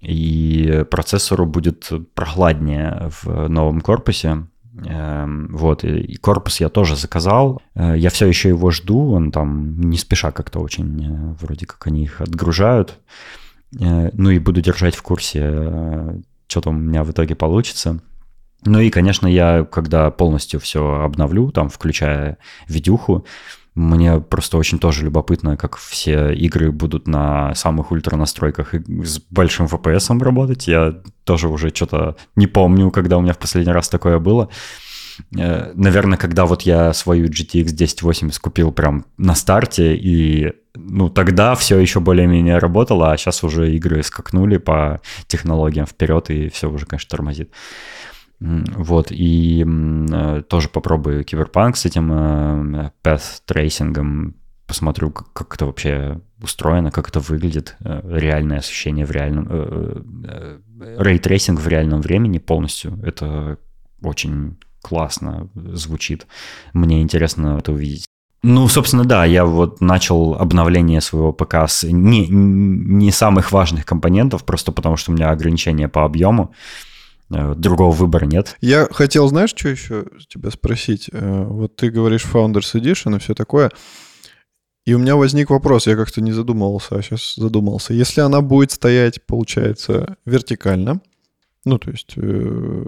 И процессору будет прохладнее в новом корпусе. Эм, вот, и корпус я тоже заказал. Э, я все еще его жду, он там не спеша как-то очень, э, вроде как они их отгружают. Ну и буду держать в курсе, что там у меня в итоге получится. Ну и, конечно, я, когда полностью все обновлю, там, включая видюху, мне просто очень тоже любопытно, как все игры будут на самых ультра настройках и с большим FPS работать. Я тоже уже что-то не помню, когда у меня в последний раз такое было. Э, наверное, когда вот я свою GTX 1080 купил прям на старте, и ну тогда все еще более-менее работало, а сейчас уже игры скакнули по технологиям вперед, и все уже, конечно, тормозит. Вот, и э, тоже попробую киберпанк с этим э, path tracing ом, посмотрю, как, как это вообще устроено, как это выглядит, э, реальное ощущение в реальном... Ray tracing в реальном времени полностью, это очень классно звучит. Мне интересно это увидеть. Ну, собственно, да, я вот начал обновление своего ПК с не, не самых важных компонентов, просто потому что у меня ограничения по объему. Э, другого выбора нет.
Я хотел, знаешь, что еще тебя спросить? Э, вот ты говоришь Founders Edition и все такое. И у меня возник вопрос, я как-то не задумывался, а сейчас задумался. Если она будет стоять, получается, вертикально, ну, то есть э,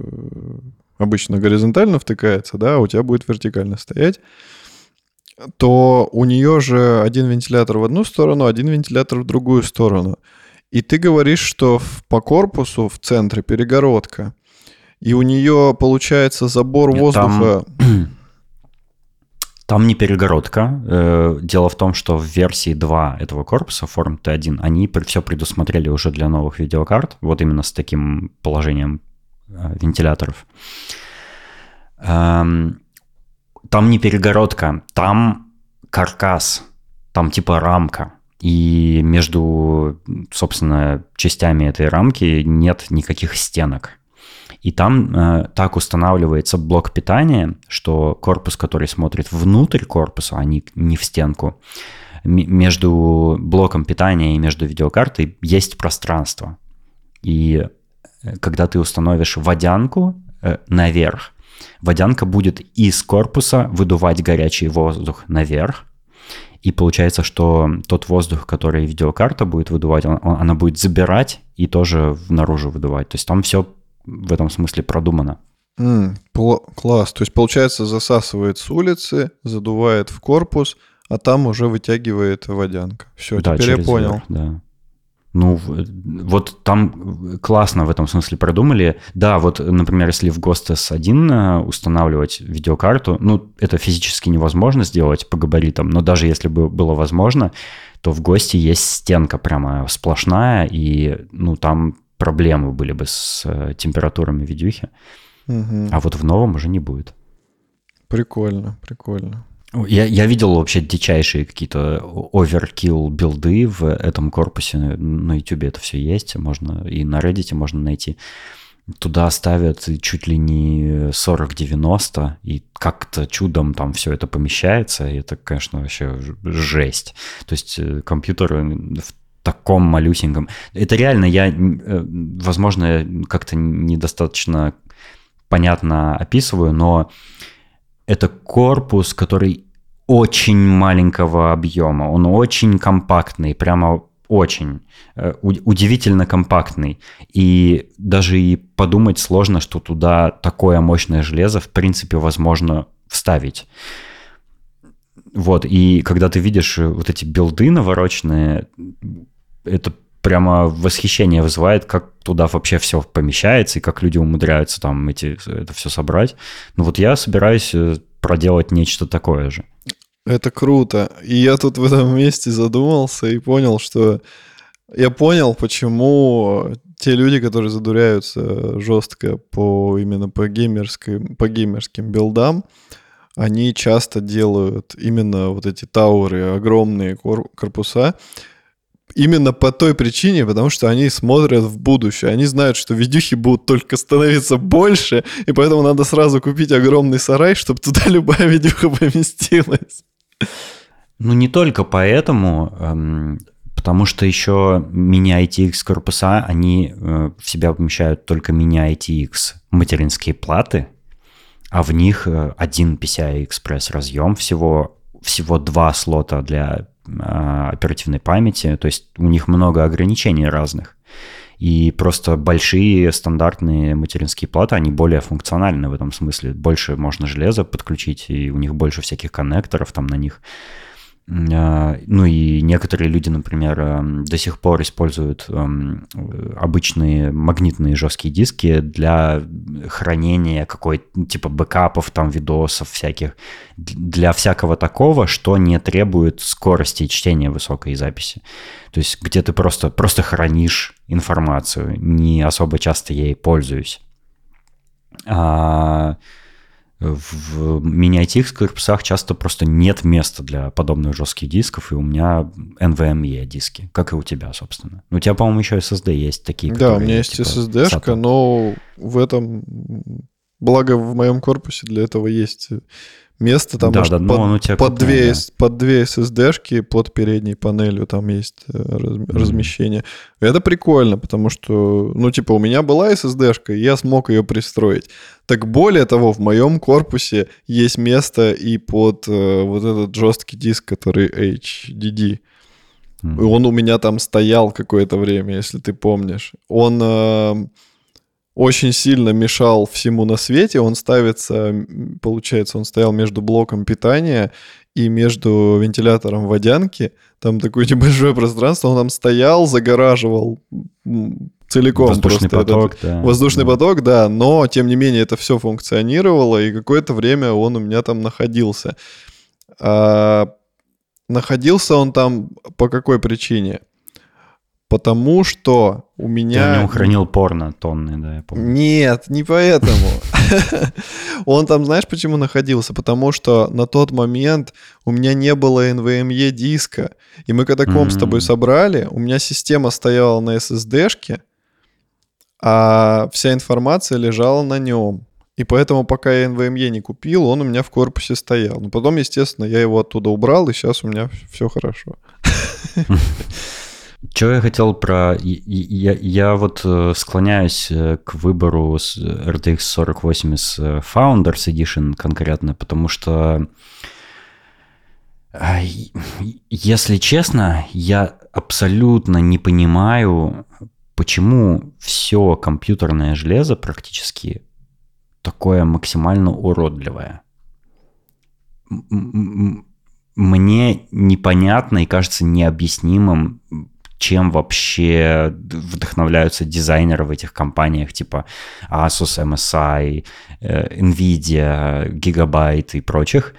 обычно горизонтально втыкается, да, а у тебя будет вертикально стоять, то у нее же один вентилятор в одну сторону, один вентилятор в другую сторону. И ты говоришь, что по корпусу в центре перегородка, и у нее получается забор Нет, воздуха.
Там... [CLEARS THROAT] Там не перегородка. Э, дело в том, что в версии 2 этого корпуса, Form T1, они все предусмотрели уже для новых видеокарт, вот именно с таким положением э, вентиляторов. Эм, там не перегородка, там каркас, там типа рамка. И между, собственно, частями этой рамки нет никаких стенок. И там э, так устанавливается блок питания, что корпус, который смотрит внутрь корпуса, а не, не в стенку, между блоком питания и между видеокартой есть пространство. И э, когда ты установишь водянку э, наверх, водянка будет из корпуса выдувать горячий воздух наверх, и получается, что тот воздух, который видеокарта будет выдувать, он, он, она будет забирать и тоже наружу выдувать. То есть там все в этом смысле продумано.
Mm, класс. То есть, получается, засасывает с улицы, задувает в корпус, а там уже вытягивает водянка. Все, да, теперь я понял. Верх,
да. Ну, вот там классно в этом смысле продумали. Да, вот, например, если в Ghost S1 э, устанавливать видеокарту, ну, это физически невозможно сделать по габаритам, но даже если бы было возможно, то в Госте есть стенка прямо сплошная, и, ну, там проблемы были бы с э, температурами видюхи. Угу. А вот в новом уже не будет.
Прикольно, прикольно.
Я, я видел вообще дичайшие какие-то оверкилл билды в этом корпусе. На YouTube это все есть, можно и на Reddit можно найти. Туда ставят чуть ли не 40-90, и как-то чудом там все это помещается, и это, конечно, вообще жесть. То есть э, компьютеры в таком малюсеньком. Это реально, я, э, возможно, как-то недостаточно понятно описываю, но это корпус, который очень маленького объема, он очень компактный, прямо очень э, удивительно компактный. И даже и подумать сложно, что туда такое мощное железо в принципе возможно вставить. Вот, и когда ты видишь вот эти билды навороченные, это прямо восхищение вызывает, как туда вообще все помещается и как люди умудряются там эти, это все собрать. Ну вот я собираюсь э, проделать нечто такое же.
Это круто. И я тут в этом месте задумался и понял, что я понял, почему те люди, которые задуряются жестко по именно по геймерским, по геймерским билдам, они часто делают именно вот эти тауры, огромные корпуса, Именно по той причине, потому что они смотрят в будущее. Они знают, что видюхи будут только становиться больше, и поэтому надо сразу купить огромный сарай, чтобы туда [LAUGHS] любая видюха поместилась.
Ну, не только поэтому, эм, потому что еще мини-ITX корпуса, они э, в себя помещают только мини-ITX материнские платы, а в них э, один PCI-Express разъем, всего, всего два слота для оперативной памяти, то есть у них много ограничений разных. И просто большие стандартные материнские платы, они более функциональны в этом смысле. Больше можно железа подключить, и у них больше всяких коннекторов там на них. А, ну и некоторые люди, например, эм, до сих пор используют эм, обычные магнитные жесткие диски для хранения какой типа бэкапов, там видосов всяких, для всякого такого, что не требует скорости чтения высокой записи. То есть где ты просто, просто хранишь информацию, не особо часто ей пользуюсь. В мини-ITX корпусах часто просто нет места для подобных жестких дисков, и у меня NVMe диски, как и у тебя, собственно. У тебя, по-моему, еще SSD есть такие,
Да, у меня есть типа, SSD-шка, но в этом... Благо в моем корпусе для этого есть место там
да, может, да, под,
он
у тебя
под, две, да. под две SSD-шки под передней панелью там есть э, раз, mm-hmm. размещение. Это прикольно, потому что, ну, типа, у меня была SSD-шка, и я смог ее пристроить. Так более того, в моем корпусе есть место и под э, вот этот жесткий диск, который HDD. Mm-hmm. И он у меня там стоял какое-то время, если ты помнишь. Он... Э, очень сильно мешал всему на свете. Он ставится, получается, он стоял между блоком питания и между вентилятором водянки. Там такое [LAUGHS] небольшое пространство. Он там стоял, загораживал целиком
воздушный поток, этот,
да. Воздушный да. поток, да, но тем не менее это все функционировало, и какое-то время он у меня там находился. А, находился он там по какой причине? Потому что у меня...
Ты в нем хранил порно тонны, да, я помню.
Нет, не поэтому. [LAUGHS] Он там, знаешь, почему находился? Потому что на тот момент у меня не было NVMe диска. И мы когда комп с тобой собрали, у меня система стояла на SSD-шке, а вся информация лежала на нем. И поэтому, пока я NVMe не купил, он у меня в корпусе стоял. Но потом, естественно, я его оттуда убрал, и сейчас у меня все хорошо. [LAUGHS]
Что я хотел про... Я, я вот э, склоняюсь э, к выбору с RTX 4080 Founders Edition конкретно, потому что если честно, я абсолютно не понимаю, почему все компьютерное железо практически такое максимально уродливое. Мне непонятно и кажется необъяснимым, чем вообще вдохновляются дизайнеры в этих компаниях, типа Asus, MSI, э, Nvidia, Gigabyte и прочих,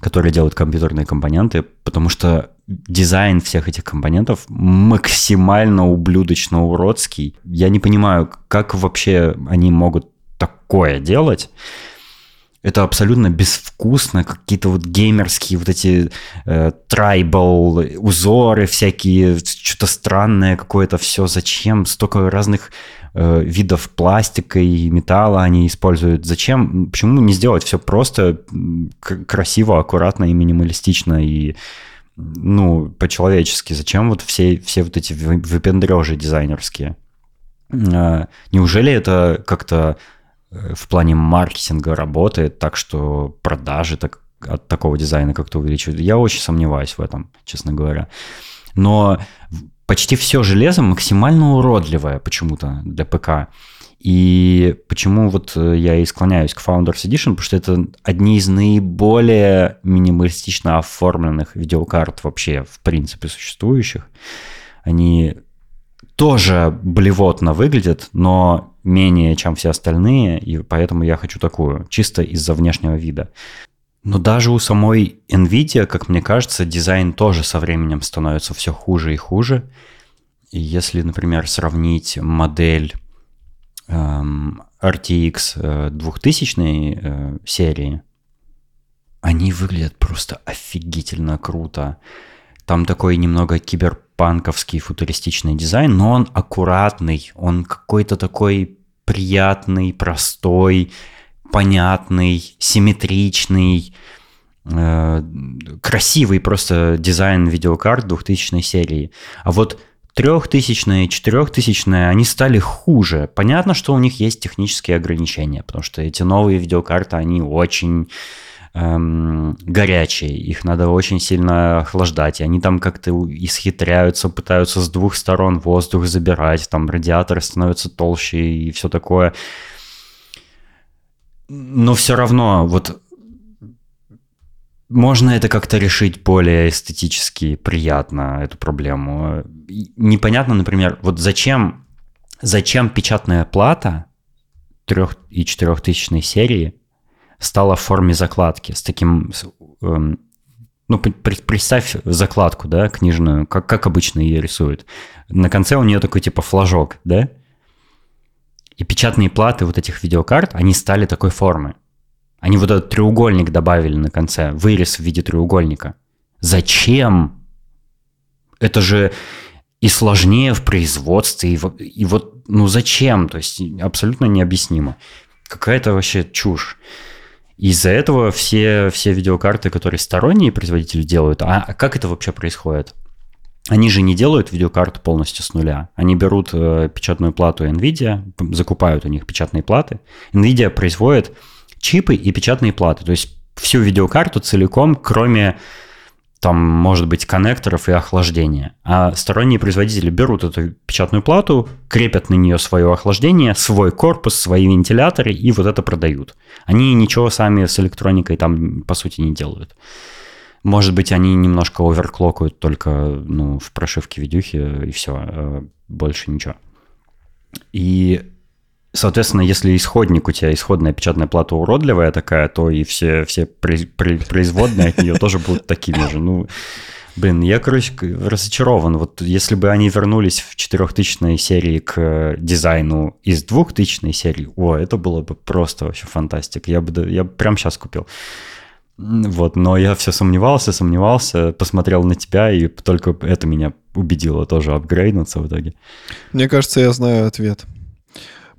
которые делают компьютерные компоненты, потому что дизайн всех этих компонентов максимально ублюдочно уродский. Я не понимаю, как вообще они могут такое делать. Это абсолютно безвкусно, какие-то вот геймерские вот эти э, трайбл узоры всякие, что-то странное какое-то все. Зачем столько разных э, видов пластика и металла они используют? Зачем? Почему не сделать все просто красиво, аккуратно и минималистично и ну, по-человечески. Зачем вот все, все вот эти выпендрежи дизайнерские? А, неужели это как-то э, в плане маркетинга работает так, что продажи так, от такого дизайна как-то увеличивают? Я очень сомневаюсь в этом, честно говоря. Но почти все железо максимально уродливое почему-то для ПК. И почему вот э, я и склоняюсь к Founders Edition, потому что это одни из наиболее минималистично оформленных видеокарт вообще, в принципе, существующих. Они тоже блевотно выглядят, но менее, чем все остальные, и поэтому я хочу такую, чисто из-за внешнего вида. Но даже у самой NVIDIA, как мне кажется, дизайн тоже со временем становится все хуже и хуже. И если, например, сравнить модель RTX 2000 э, э, серии, они выглядят просто офигительно круто. Там такой немного киберпанковский футуристичный дизайн, но он аккуратный, он какой-то такой приятный, простой, понятный, симметричный, э, красивый просто дизайн видеокарт 2000 серии. А вот трехтысячные, четырехтысячные, они стали хуже. Понятно, что у них есть технические ограничения, потому что эти новые видеокарты, они очень эм, горячие, их надо очень сильно охлаждать, и они там как-то исхитряются, пытаются с двух сторон воздух забирать, там радиаторы становятся толще и все такое. Но все равно, вот можно это как-то решить более эстетически приятно, эту проблему. Непонятно, например, вот зачем, зачем печатная плата трех- и четырехтысячной серии стала в форме закладки с таким... Эм, ну, представь закладку, да, книжную, как, как обычно ее рисуют. На конце у нее такой типа флажок, да? И печатные платы вот этих видеокарт, они стали такой формы. Они вот этот треугольник добавили на конце, вырез в виде треугольника. Зачем? Это же и сложнее в производстве, и, и вот, ну зачем? То есть абсолютно необъяснимо. Какая-то вообще чушь. Из-за этого все, все видеокарты, которые сторонние производители делают, а как это вообще происходит? Они же не делают видеокарту полностью с нуля. Они берут э, печатную плату NVIDIA, закупают у них печатные платы. NVIDIA производит чипы и печатные платы. То есть всю видеокарту целиком, кроме там, может быть, коннекторов и охлаждения. А сторонние производители берут эту печатную плату, крепят на нее свое охлаждение, свой корпус, свои вентиляторы и вот это продают. Они ничего сами с электроникой там, по сути, не делают. Может быть, они немножко оверклокают только ну, в прошивке видюхи и все, э, больше ничего. И Соответственно, если исходник у тебя, исходная печатная плата уродливая такая, то и все, все производные от нее тоже будут такими же. Ну, блин, я, короче, разочарован. Вот если бы они вернулись в 4000 серии к дизайну из 2000 серии, о, это было бы просто вообще фантастика. Я бы, я бы прямо сейчас купил. Вот, но я все сомневался, сомневался, посмотрел на тебя, и только это меня убедило тоже апгрейднуться в итоге.
Мне кажется, я знаю ответ.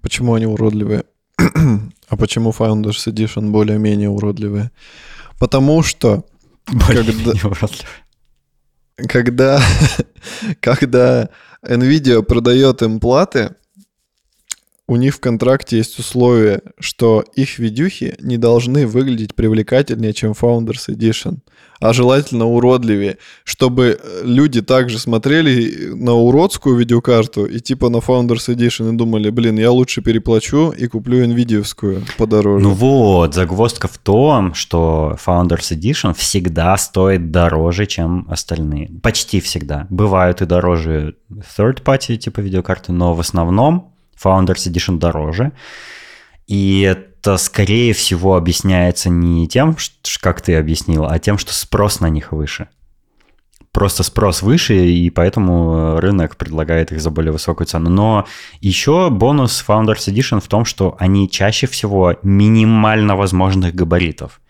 Почему они уродливые? [CLEARS THROAT] а почему Founders Edition более-менее уродливые? Потому что...
Более-менее когда... уродливые.
Когда, [LAUGHS] когда NVIDIA продает им платы, у них в контракте есть условие, что их видюхи не должны выглядеть привлекательнее, чем Founders Edition, а желательно уродливее, чтобы э, люди также смотрели на уродскую видеокарту и типа на Founders Edition и думали, блин, я лучше переплачу и куплю NVIDIA подороже.
Ну вот, загвоздка в том, что Founders Edition всегда стоит дороже, чем остальные. Почти всегда. Бывают и дороже third-party типа видеокарты, но в основном Founders Edition дороже. И это, скорее всего, объясняется не тем, как ты объяснил, а тем, что спрос на них выше. Просто спрос выше, и поэтому рынок предлагает их за более высокую цену. Но еще бонус Founders Edition в том, что они чаще всего минимально возможных габаритов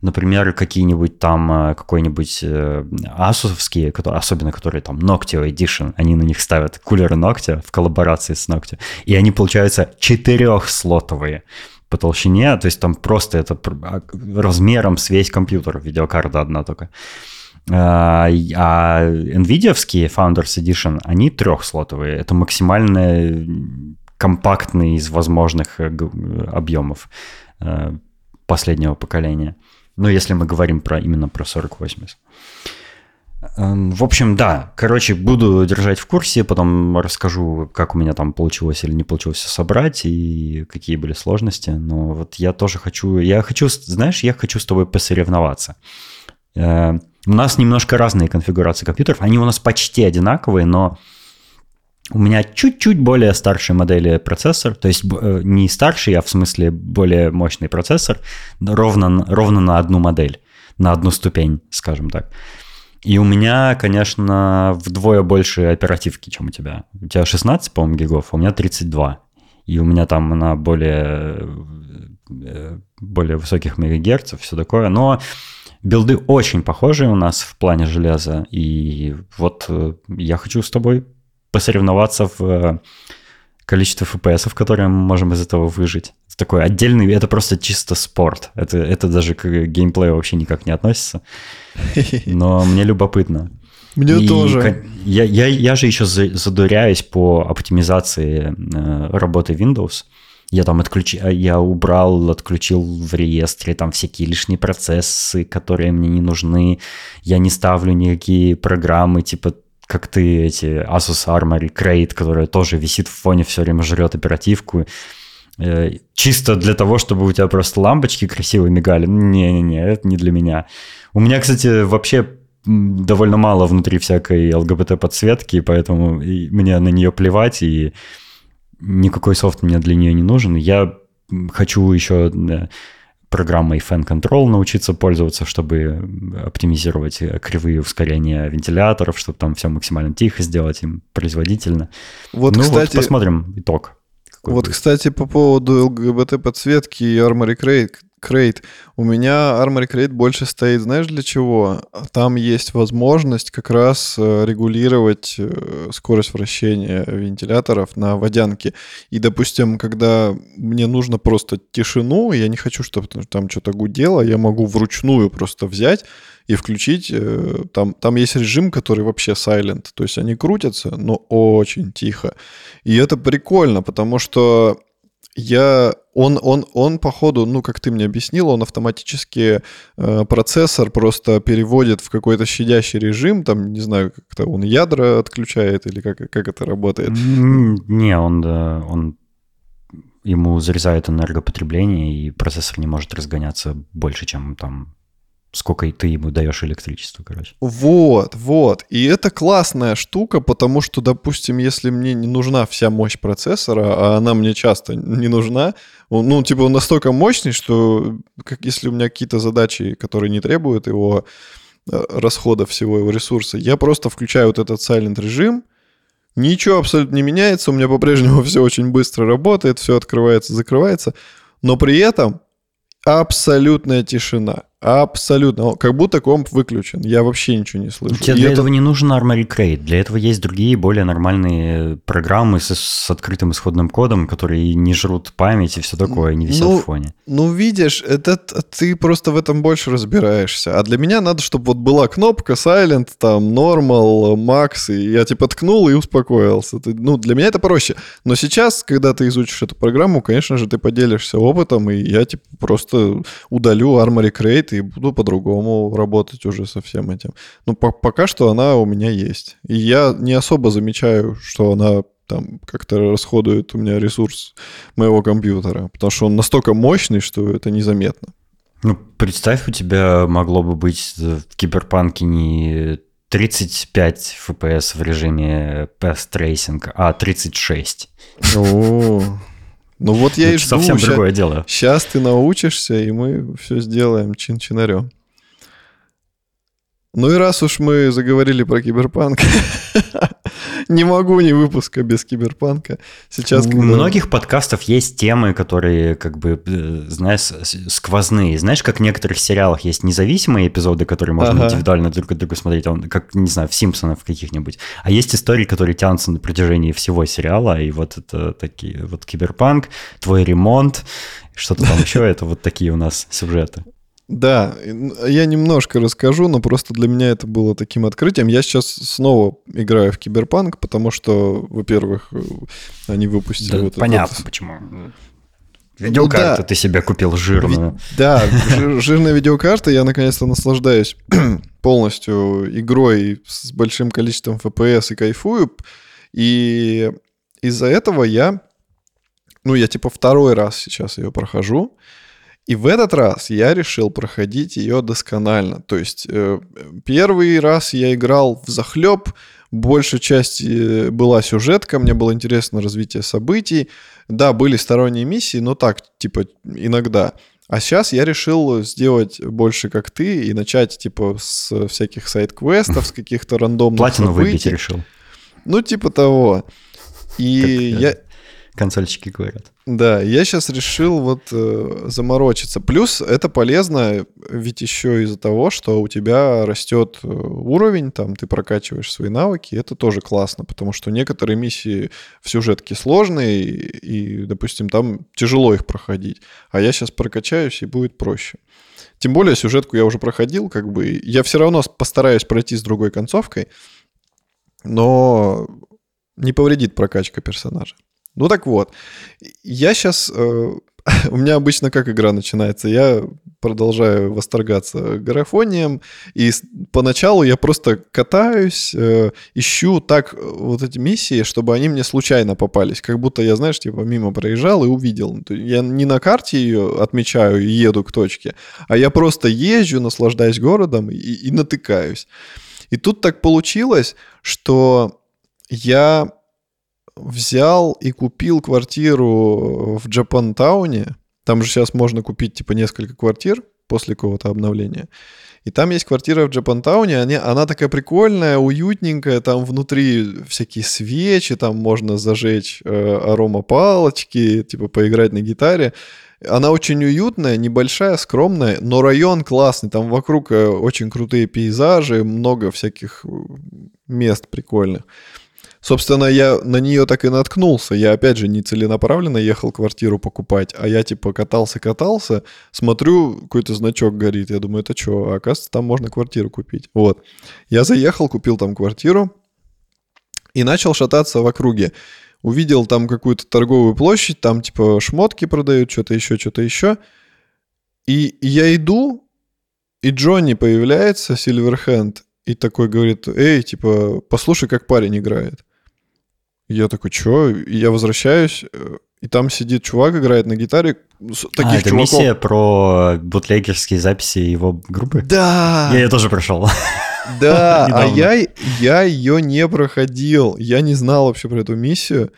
например, какие-нибудь там, э, какой-нибудь э, асусовские, особенно которые там Noctio Edition, они на них ставят кулеры Noctio в коллаборации с Noctio, и они получаются четырехслотовые по толщине, то есть там просто это а, размером с весь компьютер, видеокарта одна только. А, а NVIDIA Founders Edition, они трехслотовые. Это максимально компактный из возможных э, объемов последнего поколения. Ну, если мы говорим про именно про 4080. Эм, в общем, да, короче, буду держать в курсе, потом расскажу, как у меня там получилось или не получилось собрать и какие были сложности. Но вот я тоже хочу, я хочу, знаешь, я хочу с тобой посоревноваться. Э, у нас немножко разные конфигурации компьютеров, они у нас почти одинаковые, но у меня чуть-чуть более старшей модели процессор, то есть э, не старший, а в смысле более мощный процессор, ровно, ровно на одну модель, на одну ступень, скажем так. И у меня, конечно, вдвое больше оперативки, чем у тебя. У тебя 16, по-моему, гигов, а у меня 32. И у меня там на более, э, более высоких мегагерцев, все такое. Но билды очень похожие у нас в плане железа. И вот э, я хочу с тобой посоревноваться в э, количестве FPS, которые мы можем из этого выжить. Это такой отдельный, это просто чисто спорт. Это, это даже к геймплею вообще никак не относится. [LAUGHS] Но мне любопытно.
Мне и тоже.
Я, я, я же еще задуряюсь по оптимизации э, работы Windows. Я там отключил, я убрал, отключил в реестре там всякие лишние процессы, которые мне не нужны. Я не ставлю никакие программы типа как ты эти Asus Armory Crate, которая тоже висит в фоне, все время жрет оперативку. Э, чисто для того, чтобы у тебя просто лампочки красиво мигали. Не-не-не, это не для меня. У меня, кстати, вообще довольно мало внутри всякой ЛГБТ-подсветки, поэтому мне на нее плевать, и никакой софт мне для нее не нужен. Я хочу еще программой Fan Control научиться пользоваться, чтобы оптимизировать кривые ускорения вентиляторов, чтобы там все максимально тихо сделать им производительно. Вот, ну кстати, вот посмотрим итог.
Вот, будет. кстати, по поводу ЛГБТ-подсветки и Armory Crate, Crate. У меня Armory Crate больше стоит, знаешь, для чего? Там есть возможность как раз э, регулировать э, скорость вращения вентиляторов на водянке. И, допустим, когда мне нужно просто тишину, я не хочу, чтобы там что-то гудело, я могу вручную просто взять и включить. Э, там, там есть режим, который вообще silent. То есть они крутятся, но очень тихо. И это прикольно, потому что я, он, он, он, походу, ну, как ты мне объяснил, он автоматически э, процессор просто переводит в какой-то щадящий режим, там, не знаю, как-то он ядра отключает или как, как это работает?
Не, он, да, он ему зарезает энергопотребление, и процессор не может разгоняться больше, чем там сколько ты ему даешь электричества, короче.
Вот, вот. И это классная штука, потому что, допустим, если мне не нужна вся мощь процессора, а она мне часто не нужна, он, ну, типа, он настолько мощный, что как если у меня какие-то задачи, которые не требуют его э, расхода всего его ресурса, я просто включаю вот этот silent режим, ничего абсолютно не меняется, у меня по-прежнему [LAUGHS] все очень быстро работает, все открывается, закрывается, но при этом абсолютная тишина. Абсолютно. Как будто комп выключен. Я вообще ничего не слышу.
Тебе для это... этого не нужен Armory Crate. Для этого есть другие, более нормальные программы с, с открытым исходным кодом, которые не жрут память и все такое, не висят
ну,
в фоне.
Ну, видишь, это ты просто в этом больше разбираешься. А для меня надо, чтобы вот была кнопка Silent, там, Normal, Max, и я типа ткнул и успокоился. Ты, ну, для меня это проще. Но сейчас, когда ты изучишь эту программу, конечно же, ты поделишься опытом, и я типа просто удалю Armory Crate, и буду по-другому работать уже со всем этим. Но по пока что она у меня есть. И я не особо замечаю, что она там как-то расходует у меня ресурс моего компьютера, потому что он настолько мощный, что это незаметно.
Ну, представь, у тебя могло бы быть в киберпанке не 35 FPS в режиме Path Tracing, а 36.
О, ну вот я и жду.
Совсем другое дело.
Сейчас ты научишься, и мы все сделаем чин-чинарем. Ну и раз уж мы заговорили про киберпанк, [LAUGHS] не могу не выпуска без киберпанка. Сейчас,
У когда... многих подкастов есть темы, которые, как бы, э, знаешь, сквозные. Знаешь, как в некоторых сериалах есть независимые эпизоды, которые можно ага. индивидуально друг от друга смотреть, он, как, не знаю, в Симпсонах каких-нибудь. А есть истории, которые тянутся на протяжении всего сериала, и вот это такие, вот киберпанк, твой ремонт, что-то там [LAUGHS] еще, это вот такие у нас сюжеты.
Да, я немножко расскажу, но просто для меня это было таким открытием. Я сейчас снова играю в Киберпанк, потому что, во-первых, э, они выпустили да,
вот Понятно, вот... почему. Видеокарту ну, да. ты себе купил жирную.
Да, жирная видеокарта. Я наконец-то наслаждаюсь [CLEARS THROAT] полностью игрой с большим количеством FPS и кайфую. И из-за этого я, ну, я типа второй раз сейчас ее прохожу. И в этот раз я решил проходить ее досконально. То есть э, первый раз я играл в захлеб, большая часть э, была сюжетка, мне было интересно развитие событий. Да, были сторонние миссии, но так, типа, иногда. А сейчас я решил сделать больше как ты и начать, типа, с всяких сайт-квестов, с каких-то рандомных
Платину выбить решил.
Ну, типа того. И как, я
консольщики говорят.
Да, я сейчас решил вот э, заморочиться. Плюс это полезно, ведь еще из-за того, что у тебя растет э, уровень, там ты прокачиваешь свои навыки, это тоже классно, потому что некоторые миссии в сюжетке сложные, и, и допустим, там тяжело их проходить. А я сейчас прокачаюсь, и будет проще. Тем более сюжетку я уже проходил, как бы я все равно постараюсь пройти с другой концовкой, но не повредит прокачка персонажа. Ну так вот, я сейчас... Э, [LAUGHS] у меня обычно как игра начинается? Я продолжаю восторгаться графонием, и поначалу я просто катаюсь, э, ищу так э, вот эти миссии, чтобы они мне случайно попались, как будто я, знаешь, типа мимо проезжал и увидел. Я не на карте ее отмечаю и еду к точке, а я просто езжу, наслаждаюсь городом и, и натыкаюсь. И тут так получилось, что я взял и купил квартиру в Джапантауне. Там же сейчас можно купить типа несколько квартир после какого-то обновления. И там есть квартира в Джапантауне, она, она такая прикольная, уютненькая, там внутри всякие свечи, там можно зажечь э, аромапалочки, типа поиграть на гитаре. Она очень уютная, небольшая, скромная, но район классный, там вокруг э, очень крутые пейзажи, много всяких мест прикольных. Собственно, я на нее так и наткнулся. Я, опять же, не целенаправленно ехал квартиру покупать, а я, типа, катался-катался, смотрю, какой-то значок горит. Я думаю, это что? А оказывается, там можно квартиру купить. Вот. Я заехал, купил там квартиру и начал шататься в округе. Увидел там какую-то торговую площадь, там, типа, шмотки продают, что-то еще, что-то еще. И я иду, и Джонни появляется, Сильверхенд, и такой говорит, эй, типа, послушай, как парень играет. Я такой, что? Я возвращаюсь, э, и там сидит чувак, играет на гитаре.
Таких а, это чуваков... миссия про бутлегерские записи его группы?
Да!
Я ее тоже прошел.
Да, [LAUGHS] а я, я ее не проходил. Я не знал вообще про эту миссию.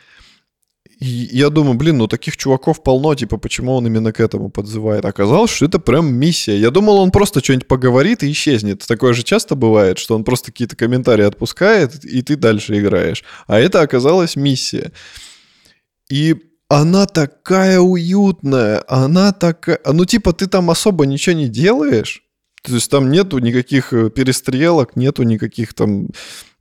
Я думаю, блин, ну таких чуваков полно, типа, почему он именно к этому подзывает? Оказалось, что это прям миссия. Я думал, он просто что-нибудь поговорит и исчезнет. Такое же часто бывает, что он просто какие-то комментарии отпускает, и ты дальше играешь. А это оказалась миссия. И она такая уютная, она такая... Ну, типа, ты там особо ничего не делаешь, То есть там нету никаких э, перестрелок, нету никаких там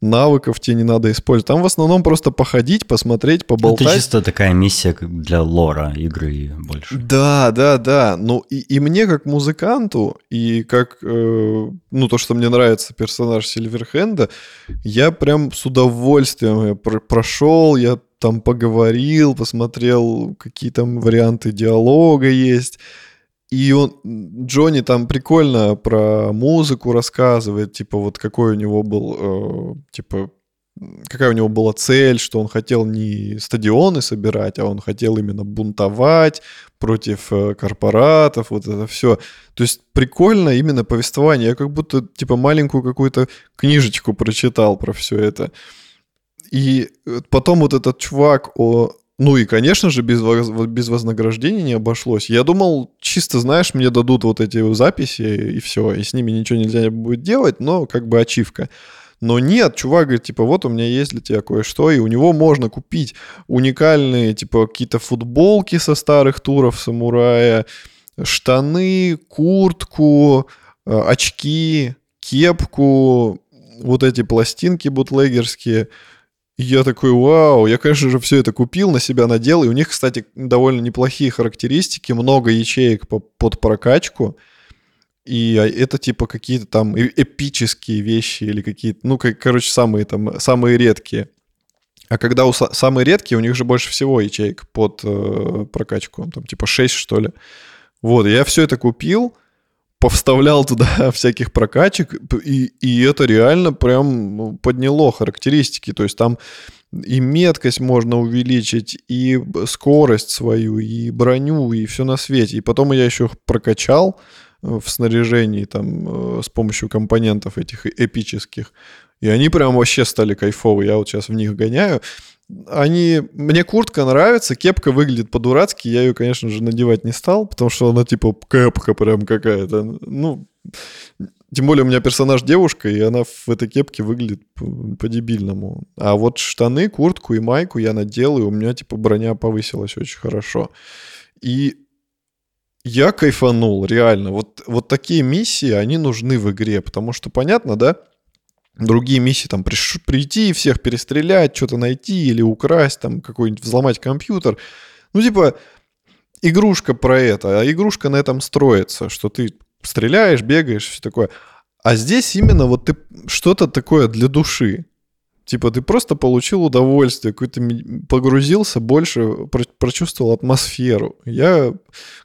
навыков тебе не надо использовать. Там в основном просто походить, посмотреть, поболтать.
Это чисто такая миссия для лора игры больше.
Да, да, да. Ну и, и мне как музыканту, и как, э, ну то, что мне нравится персонаж Сильверхенда, я прям с удовольствием я пр- прошел, я там поговорил, посмотрел, какие там варианты диалога есть. И он, Джонни там прикольно про музыку рассказывает, типа вот какой у него был, э, типа какая у него была цель, что он хотел не стадионы собирать, а он хотел именно бунтовать против э, корпоратов, вот это все. То есть прикольно именно повествование. Я как будто типа маленькую какую-то книжечку прочитал про все это. И потом вот этот чувак о ну и, конечно же, без, без вознаграждения не обошлось. Я думал, чисто, знаешь, мне дадут вот эти записи и все, и с ними ничего нельзя будет делать, но как бы ачивка. Но нет, чувак говорит, типа, вот у меня есть для тебя кое-что, и у него можно купить уникальные, типа, какие-то футболки со старых туров самурая, штаны, куртку, э, очки, кепку, вот эти пластинки бутлегерские – я такой, вау, я, конечно же, все это купил, на себя надел. И у них, кстати, довольно неплохие характеристики, много ячеек по, под прокачку. И а, это типа какие-то там эпические вещи или какие-то, ну, как, короче, самые там, самые редкие. А когда у самые редкие, у них же больше всего ячеек под э, прокачку, там типа 6 что ли. Вот, я все это купил, повставлял туда [LAUGHS] всяких прокачек, и, и это реально прям ну, подняло характеристики. То есть там и меткость можно увеличить, и скорость свою, и броню, и все на свете. И потом я еще прокачал э, в снаряжении там э, с помощью компонентов этих эпических. И они прям вообще стали кайфовые. Я вот сейчас в них гоняю они... Мне куртка нравится, кепка выглядит по-дурацки, я ее, конечно же, надевать не стал, потому что она типа кепка прям какая-то. Ну, тем более у меня персонаж девушка, и она в этой кепке выглядит по-дебильному. А вот штаны, куртку и майку я надел, и у меня типа броня повысилась очень хорошо. И я кайфанул, реально. Вот, вот такие миссии, они нужны в игре, потому что понятно, да, другие миссии, там, приш, прийти, всех перестрелять, что-то найти или украсть, там, какой-нибудь взломать компьютер. Ну, типа, игрушка про это, а игрушка на этом строится, что ты стреляешь, бегаешь, все такое. А здесь именно вот ты что-то такое для души. Типа ты просто получил удовольствие, какой-то погрузился больше, прочувствовал атмосферу. Я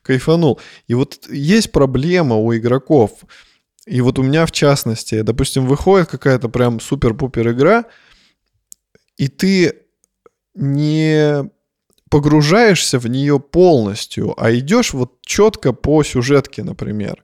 кайфанул. И вот есть проблема у игроков – и вот у меня в частности, допустим, выходит какая-то прям супер-пупер игра, и ты не погружаешься в нее полностью, а идешь вот четко по сюжетке, например.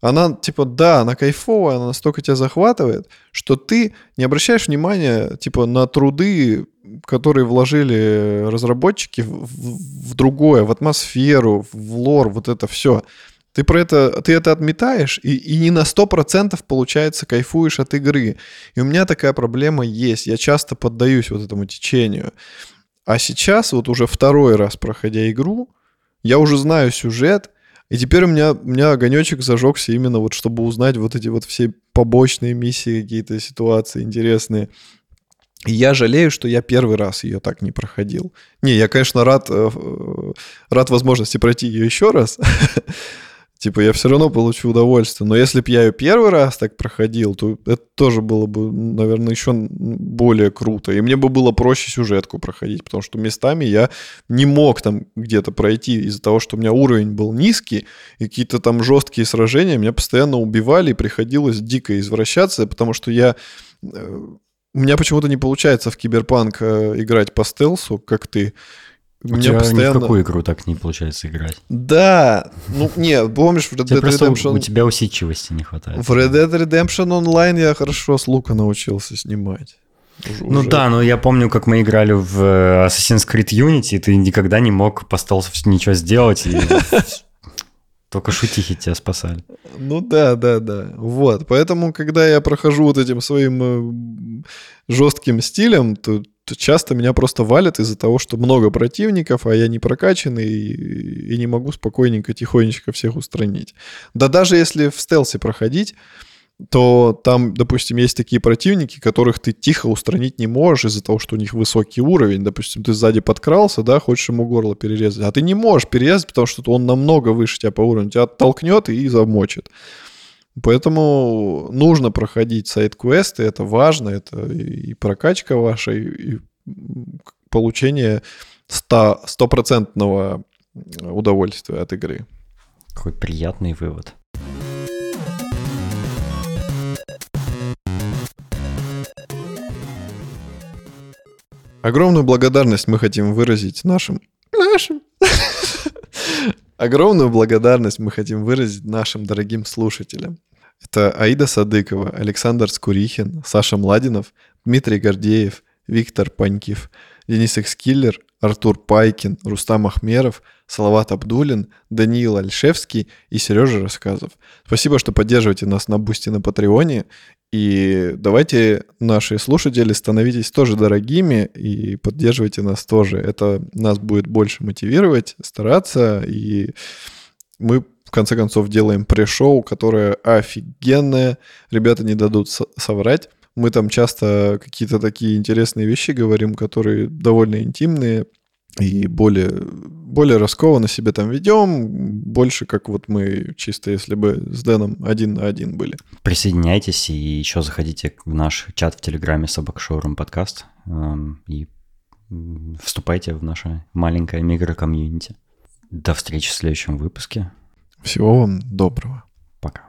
Она, типа, да, она кайфовая, она настолько тебя захватывает, что ты не обращаешь внимания, типа, на труды, которые вложили разработчики в, в, в другое, в атмосферу, в лор, вот это все. Ты про это, ты это отметаешь, и, и не на 100% получается кайфуешь от игры. И у меня такая проблема есть. Я часто поддаюсь вот этому течению. А сейчас, вот уже второй раз проходя игру, я уже знаю сюжет, и теперь у меня, у меня огонечек зажегся именно вот, чтобы узнать вот эти вот все побочные миссии, какие-то ситуации интересные. И я жалею, что я первый раз ее так не проходил. Не, я, конечно, рад, э, рад возможности пройти ее еще раз. [LAUGHS] Типа, я все равно получу удовольствие. Но если бы я ее первый раз так проходил, то это тоже было бы, наверное, еще более круто. И мне бы было проще сюжетку проходить, потому что местами я не мог там где-то пройти из-за того, что у меня уровень был низкий, и какие-то там жесткие сражения меня постоянно убивали, и приходилось дико извращаться, потому что я... Э, у меня почему-то не получается в Киберпанк э, играть по стелсу, как ты.
У меня тебя постоянно... ни в какую игру так не получается играть.
Да, ну нет, помнишь, в Red Dead Redemption...
У тебя усидчивости не хватает.
В Red Dead Redemption Online я хорошо с лука научился снимать.
Уже, ну уже. да, но я помню, как мы играли в э, Assassin's Creed Unity, и ты никогда не мог по стелсу ничего сделать, и [LAUGHS] только шутихи тебя спасали.
Ну да, да, да. Вот. Поэтому, когда я прохожу вот этим своим э, жестким стилем, то часто меня просто валят из-за того, что много противников, а я не прокачанный и, и не могу спокойненько, тихонечко всех устранить. Да даже если в стелсе проходить, то там, допустим, есть такие противники, которых ты тихо устранить не можешь из-за того, что у них высокий уровень. Допустим, ты сзади подкрался, да, хочешь ему горло перерезать, а ты не можешь перерезать, потому что он намного выше тебя по уровню. Тебя толкнет и замочит. Поэтому нужно проходить сайт-квесты, это важно, это и прокачка ваша, и получение стопроцентного удовольствия от игры.
Какой приятный вывод.
Огромную благодарность мы хотим выразить нашим... Нашим... [LAUGHS] Огромную благодарность мы хотим выразить нашим дорогим слушателям. Это Аида Садыкова, Александр Скурихин, Саша Младинов, Дмитрий Гордеев, Виктор Панькив, Денис Экскиллер, Артур Пайкин, Рустам Ахмеров, Салават Абдулин, Даниил Альшевский и Сережа Рассказов. Спасибо, что поддерживаете нас на Бусти на Патреоне. И давайте, наши слушатели, становитесь тоже дорогими и поддерживайте нас тоже. Это нас будет больше мотивировать, стараться. И мы, в конце концов, делаем pre-show, которое офигенное. Ребята не дадут соврать. Мы там часто какие-то такие интересные вещи говорим, которые довольно интимные и более, более раскованно себе там ведем, больше как вот мы чисто если бы с Дэном один на один были.
Присоединяйтесь и еще заходите в наш чат в Телеграме Собак Шоурум подкаст эм, и вступайте в наше маленькое микро-комьюнити. До встречи в следующем выпуске.
Всего вам доброго.
Пока.